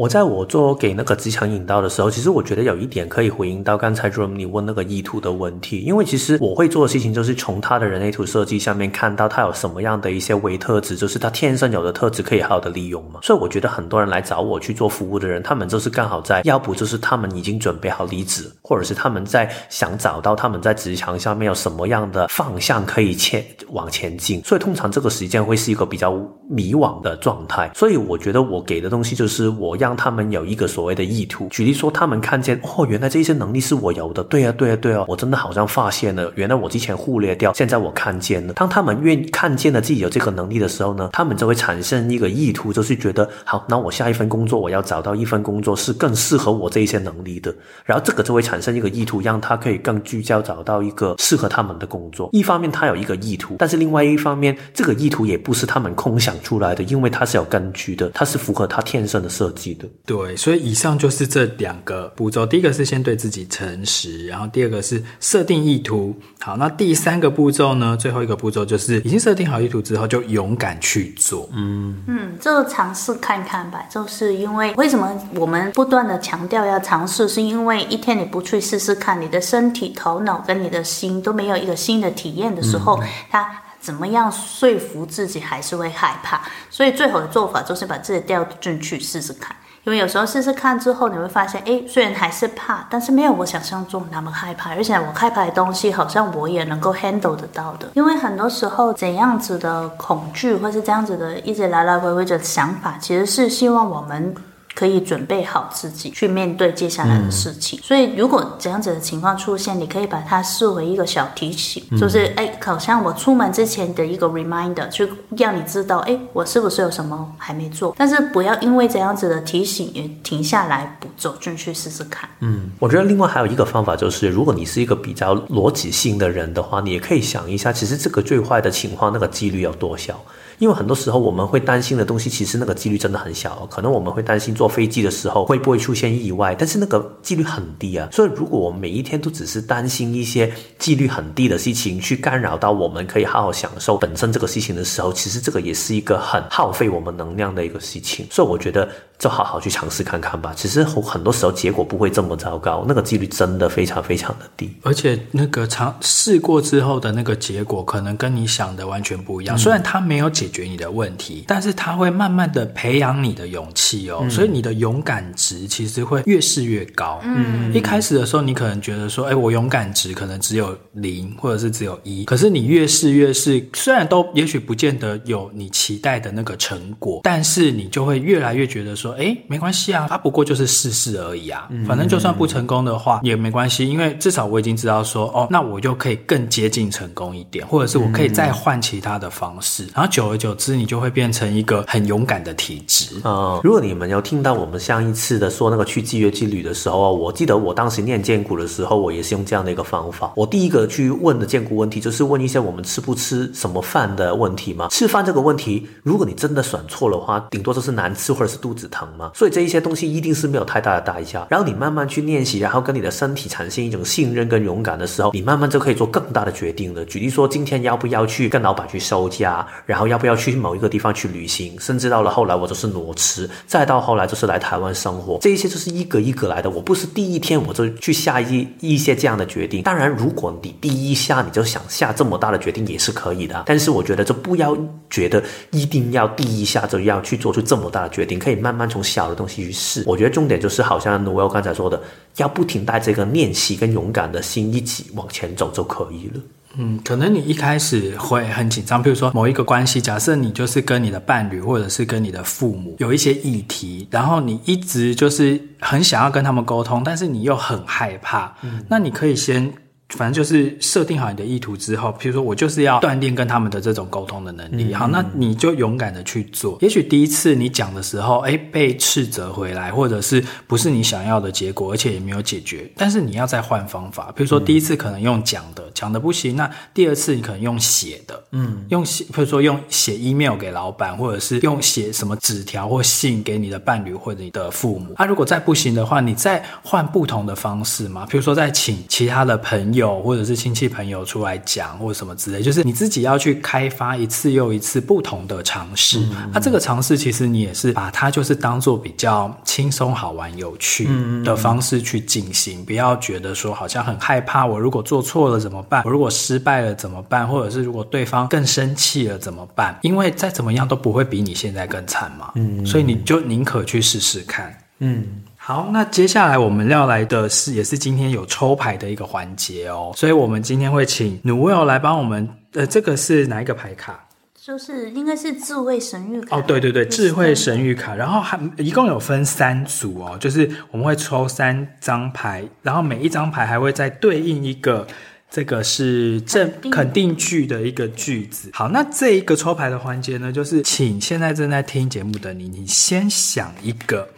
我在我做给那个职场引导的时候，其实我觉得有一点可以回应到刚才 r o m 你问那个意图的问题，因为其实我会做的事情就是从他的人类图设计上面看到他有什么样的一些微特质，就是他天生有的特质可以好好的利用嘛。所以我觉得很多人来找我去做服务的人，他们就是刚好在，要不就是他们已经准备好离职，或者是他们在想找到他们在职场上面有什么样的方向可以前往前进。所以通常这个时间会是一个比较迷惘的状态。所以我觉得我给的东西就是我。让他们有一个所谓的意图，举例说，他们看见哦，原来这些能力是我有的，对啊，对啊，对啊，我真的好像发现了，原来我之前忽略掉，现在我看见了。当他们愿意看见了自己有这个能力的时候呢，他们就会产生一个意图，就是觉得好，那我下一份工作我要找到一份工作是更适合我这一些能力的，然后这个就会产生一个意图，让他可以更聚焦找到一个适合他们的工作。一方面他有一个意图，但是另外一方面，这个意图也不是他们空想出来的，因为它是有根据的，它是符合他天生的设计。对，所以以上就是这两个步骤。第一个是先对自己诚实，然后第二个是设定意图。好，那第三个步骤呢？最后一个步骤就是已经设定好意图之后，就勇敢去做。嗯嗯，就尝试看看吧。就是因为为什么我们不断的强调要尝试，是因为一天你不去试试看，你的身体、头脑跟你的心都没有一个新的体验的时候，嗯、它怎么样说服自己还是会害怕。所以最好的做法就是把自己掉进去试试看。因为有时候试试看之后，你会发现，哎，虽然还是怕，但是没有我想象中那么害怕，而且我害怕的东西好像我也能够 handle 得到的。因为很多时候，怎样子的恐惧，或是这样子的一直来来回回的想法，其实是希望我们。可以准备好自己去面对接下来的事情，嗯、所以如果这样子的情况出现，你可以把它视为一个小提醒，嗯、就是哎，好像我出门之前的一个 reminder，就让你知道，哎，我是不是有什么还没做？但是不要因为这样子的提醒也停下来不走进去试试看。嗯，我觉得另外还有一个方法就是，如果你是一个比较逻辑性的人的话，你也可以想一下，其实这个最坏的情况那个几率有多小？因为很多时候我们会担心的东西，其实那个几率真的很小。可能我们会担心坐飞机的时候会不会出现意外，但是那个几率很低啊。所以如果我们每一天都只是担心一些几率很低的事情，去干扰到我们可以好好享受本身这个事情的时候，其实这个也是一个很耗费我们能量的一个事情。所以我觉得。就好好去尝试看看吧。其实很多时候结果不会这么糟糕，那个几率真的非常非常的低。而且那个尝试过之后的那个结果，可能跟你想的完全不一样。嗯、虽然它没有解决你的问题，但是它会慢慢的培养你的勇气哦。嗯、所以你的勇敢值其实会越试越高。嗯，一开始的时候你可能觉得说，哎，我勇敢值可能只有零或者是只有一。可是你越试越试，虽然都也许不见得有你期待的那个成果，但是你就会越来越觉得说。哎，没关系啊，他不过就是试试而已啊。反正就算不成功的话也没关系，因为至少我已经知道说，哦，那我就可以更接近成功一点，或者是我可以再换其他的方式。然后久而久之，你就会变成一个很勇敢的体质。嗯，如果你们有听到我们上一次的说那个去季月之旅的时候，我记得我当时念荐股的时候，我也是用这样的一个方法。我第一个去问的荐股问题，就是问一些我们吃不吃什么饭的问题嘛。吃饭这个问题，如果你真的选错的话，顶多就是难吃或者是肚子疼。所以这一些东西一定是没有太大的代价。然后你慢慢去练习，然后跟你的身体产生一种信任跟勇敢的时候，你慢慢就可以做更大的决定了。举例说，今天要不要去跟老板去收假，然后要不要去某一个地方去旅行，甚至到了后来我就是裸辞，再到后来就是来台湾生活，这一些就是一格一格来的。我不是第一天我就去下一一些这样的决定。当然，如果你第一下你就想下这么大的决定也是可以的，但是我觉得就不要觉得一定要第一下就要去做出这么大的决定，可以慢慢从。小的东西去试，我觉得重点就是，好像 Noelle 刚才说的，要不停带这个练习跟勇敢的心一起往前走就可以了。嗯，可能你一开始会很紧张，比如说某一个关系，假设你就是跟你的伴侣或者是跟你的父母有一些议题，然后你一直就是很想要跟他们沟通，但是你又很害怕，嗯，那你可以先。反正就是设定好你的意图之后，比如说我就是要锻炼跟他们的这种沟通的能力，嗯、好，那你就勇敢的去做。也许第一次你讲的时候，哎，被斥责回来，或者是不是你想要的结果，而且也没有解决，但是你要再换方法。比如说第一次可能用讲的，讲的不行，那第二次你可能用写的，嗯，用写，比如说用写 email 给老板，或者是用写什么纸条或信给你的伴侣或者你的父母。啊，如果再不行的话，你再换不同的方式嘛，比如说再请其他的朋友。有或者是亲戚朋友出来讲或者什么之类，就是你自己要去开发一次又一次不同的尝试。那、嗯嗯啊、这个尝试其实你也是把它就是当做比较轻松、好玩、有趣的方式去进行，不要觉得说好像很害怕。我如果做错了怎么办？我如果失败了怎么办？或者是如果对方更生气了怎么办？因为再怎么样都不会比你现在更惨嘛。嗯，嗯，所以你就宁可去试试看。嗯。好，那接下来我们要来的是，也是今天有抽牌的一个环节哦，所以我们今天会请 Noelle 来帮我们，呃，这个是哪一个牌卡？就是应该是智慧神谕卡。哦，对对对，智慧神谕卡，然后还一共有分三组哦，就是我们会抽三张牌，然后每一张牌还会再对应一个，这个是正肯定句的一个句子。好，那这一个抽牌的环节呢，就是请现在正在听节目的你，你先想一个。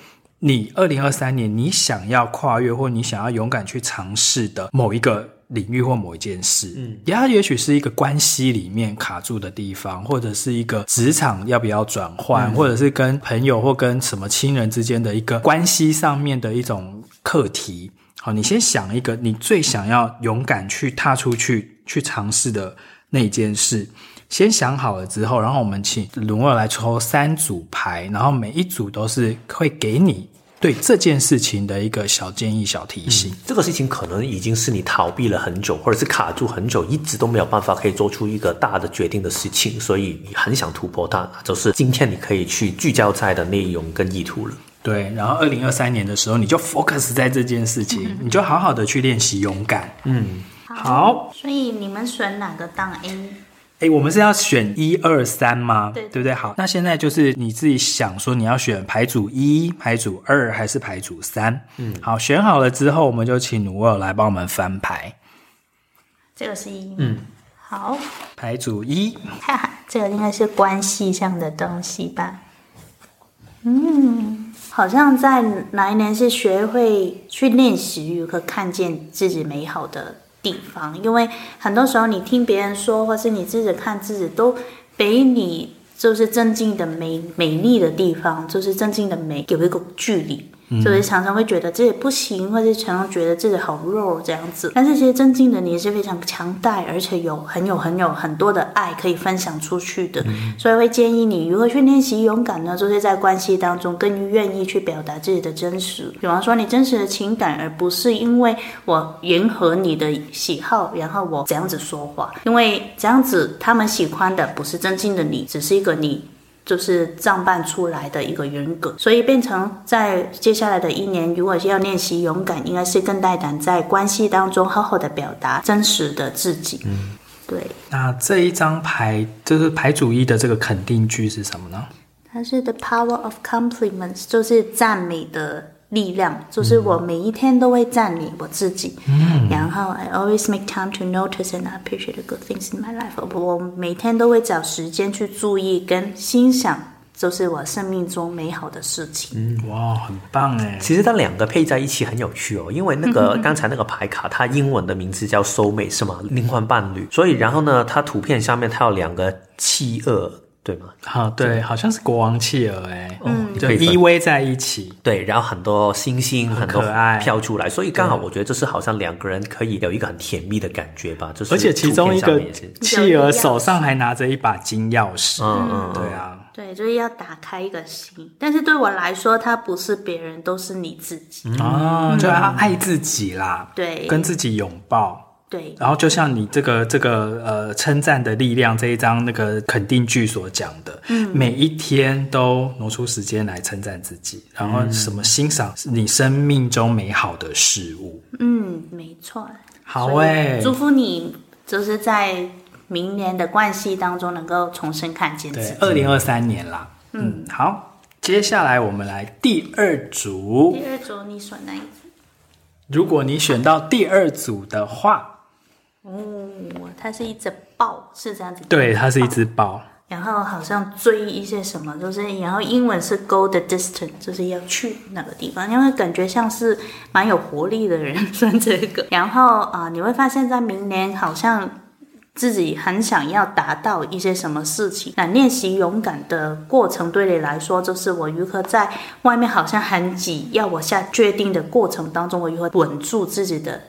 你二零二三年，你想要跨越或你想要勇敢去尝试的某一个领域或某一件事，嗯，它也许是一个关系里面卡住的地方，或者是一个职场要不要转换，嗯，或者是跟朋友或跟什么亲人之间的一个关系上面的一种课题。好，你先想一个你最想要勇敢去踏出去去尝试的那件事。先想好了之后，然后我们请 Noelle 来抽三组牌，然后每一组都是会给你对这件事情的一个小建议、小提醒。嗯，这个事情可能已经是你逃避了很久，或者是卡住很久，一直都没有办法可以做出一个大的决定的事情，所以你很想突破它，就是今天你可以去聚焦在的内容跟意图了。对，然后二零二三年的时候，你就 focus 在这件事情，嗯、你就好好的去练习勇敢。嗯，好。好，所以你们选哪个当 A？哎，我们是要选一二三吗？对，对不对？好，那现在就是你自己想说你要选牌组一、牌组二还是牌组三？嗯，好，选好了之后，我们就请努尔来帮我们翻牌。这个是一，嗯，好，牌组一，哈哈，这个应该是关系上的东西吧？嗯。好像在哪一年是学会去练习如何看见自己美好的地方，因为很多时候你听别人说，或是你自己看自己，都比你就是正经的美美丽的地方，就是正经的美有一个距离。所以常常会觉得自己不行，或者常常觉得自己好弱这样子。但是其实真正的你是非常强大，而且有很有很有很多的爱可以分享出去的。所以会建议你如何去练习勇敢呢？就是在关系当中更愿意去表达自己的真实。比方说你真实的情感，而不是因为我迎合你的喜好，然后我这样子说话。因为这样子他们喜欢的不是真正的你，只是一个你。就是装扮出来的一个人格，所以变成在接下来的一年，如果是要练习勇敢，应该是更大胆在关系当中好好的表达真实的自己。嗯，对。那这一张牌就是牌主一的这个肯定句是什么呢？它是 The Power of Compliments，就是赞美的。力量就是我每一天都会赞美我自己，嗯，然后 I always make time to notice and appreciate the good things in my life。我每天都会找时间去注意跟欣赏，就是我生命中美好的事情。嗯，哇，很棒哎！其实它两个配在一起很有趣哦，因为那个刚才那个牌卡，它英文的名字叫 Soulmate 是吗？灵魂伴侣。所以然后呢，它图片下面它有两个企鹅。对吗？好，对，好像是国王企鹅，哎，嗯，就依偎在一起，对，然后很多星星，很可爱，飘出来，所以刚好我觉得这是好像两个人可以有一个很甜蜜的感觉吧，就是，而且其中一个企鹅手上还拿着一把金钥匙，嗯嗯，对啊，对，就是要打开一个心，但是对我来说，它不是别人，都是你自己，啊，就要爱自己啦，对，跟自己拥抱。对，然后就像你这个这个呃称赞的力量这一张那个肯定句所讲的，嗯，每一天都挪出时间来称赞自己，然后什么欣赏你生命中美好的事物，嗯，没错，好诶，祝福你就是在明年的关系当中能够重新看见自己。对，二零二三年啦，嗯，好，接下来我们来第二组，第二组你选哪一组？如果你选到第二组的话。哦，它是一只豹，是这样子。对，它是一只豹。然后好像追一些什么，就是然后英文是 go the distance，就是要去那个地方，因为感觉像是蛮有活力的人 穿这个。然后啊、呃，你会发现在明年好像自己很想要达到一些什么事情。那练习勇敢的过程对你来说，就是我如何在外面好像很挤，要我下决定的过程当中，我如何稳住自己的。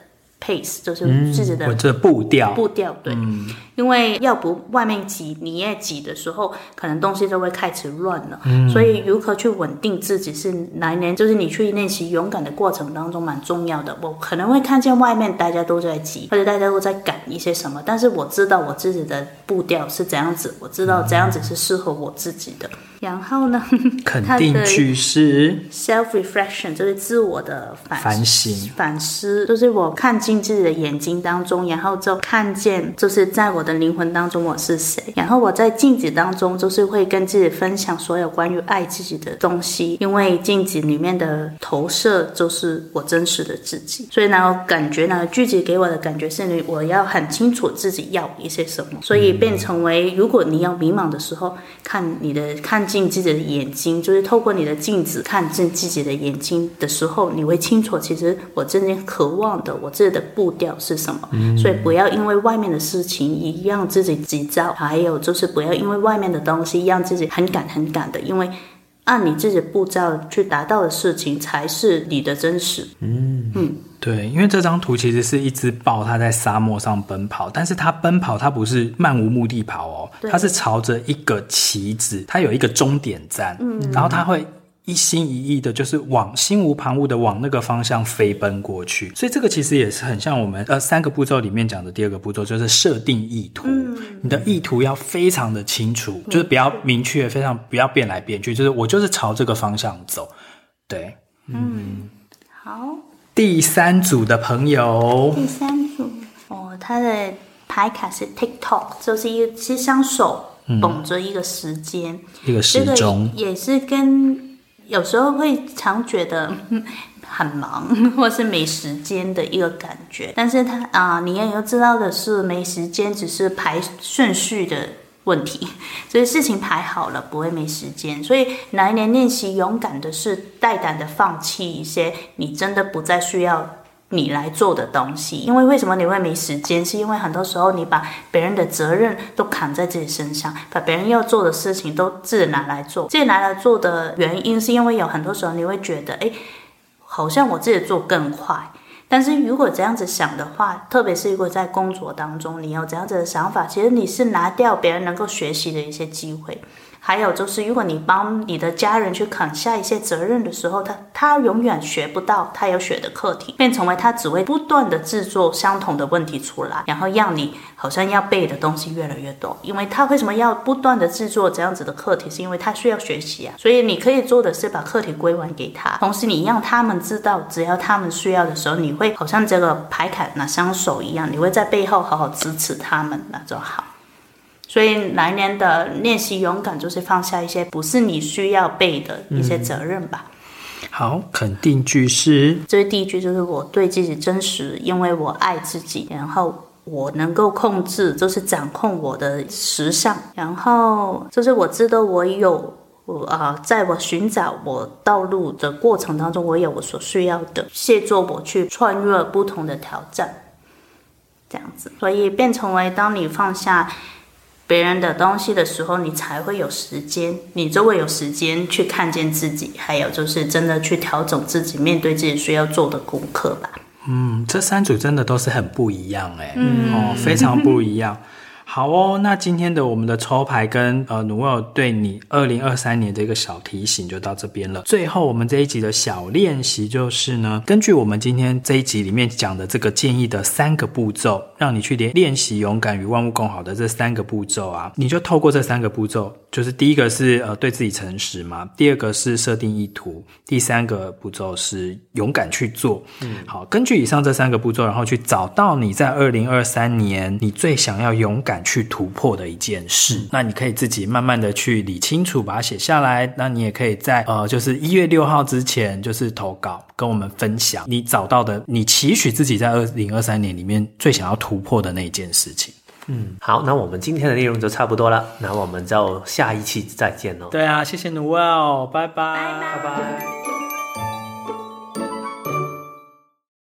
Pace 就是自己的、嗯、这步调，步调对。嗯因为要不外面挤，你也挤的时候，可能东西就会开始乱了。嗯，所以如何去稳定自己是来年，就是你去练习勇敢的过程当中蛮重要的。我可能会看见外面大家都在挤，或者大家都在赶一些什么，但是我知道我自己的步调是怎样子，我知道怎样子是适合我自己的。嗯、然后呢，肯定句是 self reflection，就是自我的反反省反思，就是我看进自己的眼睛当中，然后就看见就是在我的灵魂当中我是谁？然后我在镜子当中就是会跟自己分享所有关于爱自己的东西，因为镜子里面的投射就是我真实的自己。所以呢，我感觉呢，句子给我的感觉是，我要很清楚自己要一些什么，所以变成为，如果你要迷茫的时候，看你的看进自己的眼睛，就是透过你的镜子看进自己的眼睛的时候，你会清楚，其实我真正渴望的，我自己的步调是什么。所以不要因为外面的事情一样。自己急躁，还有就是不要因为外面的东西让自己很赶很赶的，因为按你自己步骤去达到的事情才是你的真实。对，因为这张图其实是一只豹，它在沙漠上奔跑，但是它奔跑它不是漫无目的跑哦，它是朝着一个旗子，它有一个终点站，嗯，然后它会。一心一意的，就是往心无旁骛的往那个方向飞奔过去，所以这个其实也是很像我们呃三个步骤里面讲的第二个步骤，就是设定意图。嗯，你的意图要非常的清楚，就是不要明确，非常不要变来变去，就是我就是朝这个方向走。对，嗯，好。第三组的朋友，第三组哦，他的牌卡是 TikTok，就是一个是双手捧着一个时间，嗯、一个时钟，这个也是跟有时候会常觉得 很忙 或是没时间的一个感觉。但是他啊，你也要知道的是，没时间只是排顺序的。问题，所以事情排好了，不会没时间。所以来年练习勇敢的是，大胆的放弃一些你真的不再需要你来做的东西。因为为什么你会没时间？是因为很多时候你把别人的责任都扛在自己身上，把别人要做的事情都自己拿来做。自己拿来做的原因，是因为有很多时候你会觉得，哎，好像我自己做更快。但是如果这样子想的话，特别是如果在工作当中，你有这样子的想法，其实你是拿掉别人能够学习的一些机会。还有就是，如果你帮你的家人去扛下一些责任的时候，他他永远学不到他要学的课题，变成为他只会不断的制作相同的问题出来，然后让你好像要背的东西越来越多。因为他为什么要不断的制作这样子的课题，是因为他需要学习啊。所以你可以做的是把课题归还给他，同时你让他们知道，只要他们需要的时候，你会好像这个牌卡拿双手一样，你会在背后好好支持他们，那就好。所以来年的练习勇敢，就是放下一些不是你需要背的一些责任吧。嗯、好，肯定句是，这第一句就是我对自己真实，因为我爱自己，然后我能够控制，就是掌控我的时尚，然后就是我知道我有我啊，在我寻找我道路的过程当中，我有我所需要的，协助我去穿越不同的挑战，这样子，所以变成为当你放下。别人的东西的时候，你才会有时间，你就会有时间去看见自己，还有就是真的去调整自己，面对自己需要做的功课吧。嗯，这三组真的都是很不一样哎，嗯，哦，非常不一样。好哦，那今天的我们的抽牌跟呃努尔对你二零二三年的一个小提醒就到这边了。最后我们这一集的小练习就是呢，根据我们今天这一集里面讲的这个建议的三个步骤，让你去练练习勇敢与万物共好的这三个步骤啊，你就透过这三个步骤，就是第一个是呃对自己诚实嘛，第二个是设定意图，第三个步骤是勇敢去做。嗯，好，根据以上这三个步骤，然后去找到你在二零二三年你最想要勇敢去突破的一件事，那你可以自己慢慢的去理清楚，把它写下来。那你也可以在呃，就是一月六号之前，就是投稿跟我们分享你找到的，你期许自己在二零二三年里面最想要突破的那一件事情。嗯，好，那我们今天的内容就差不多了，那我们就下一期再见喽。对啊，谢谢 Noel，拜拜，拜拜。拜拜。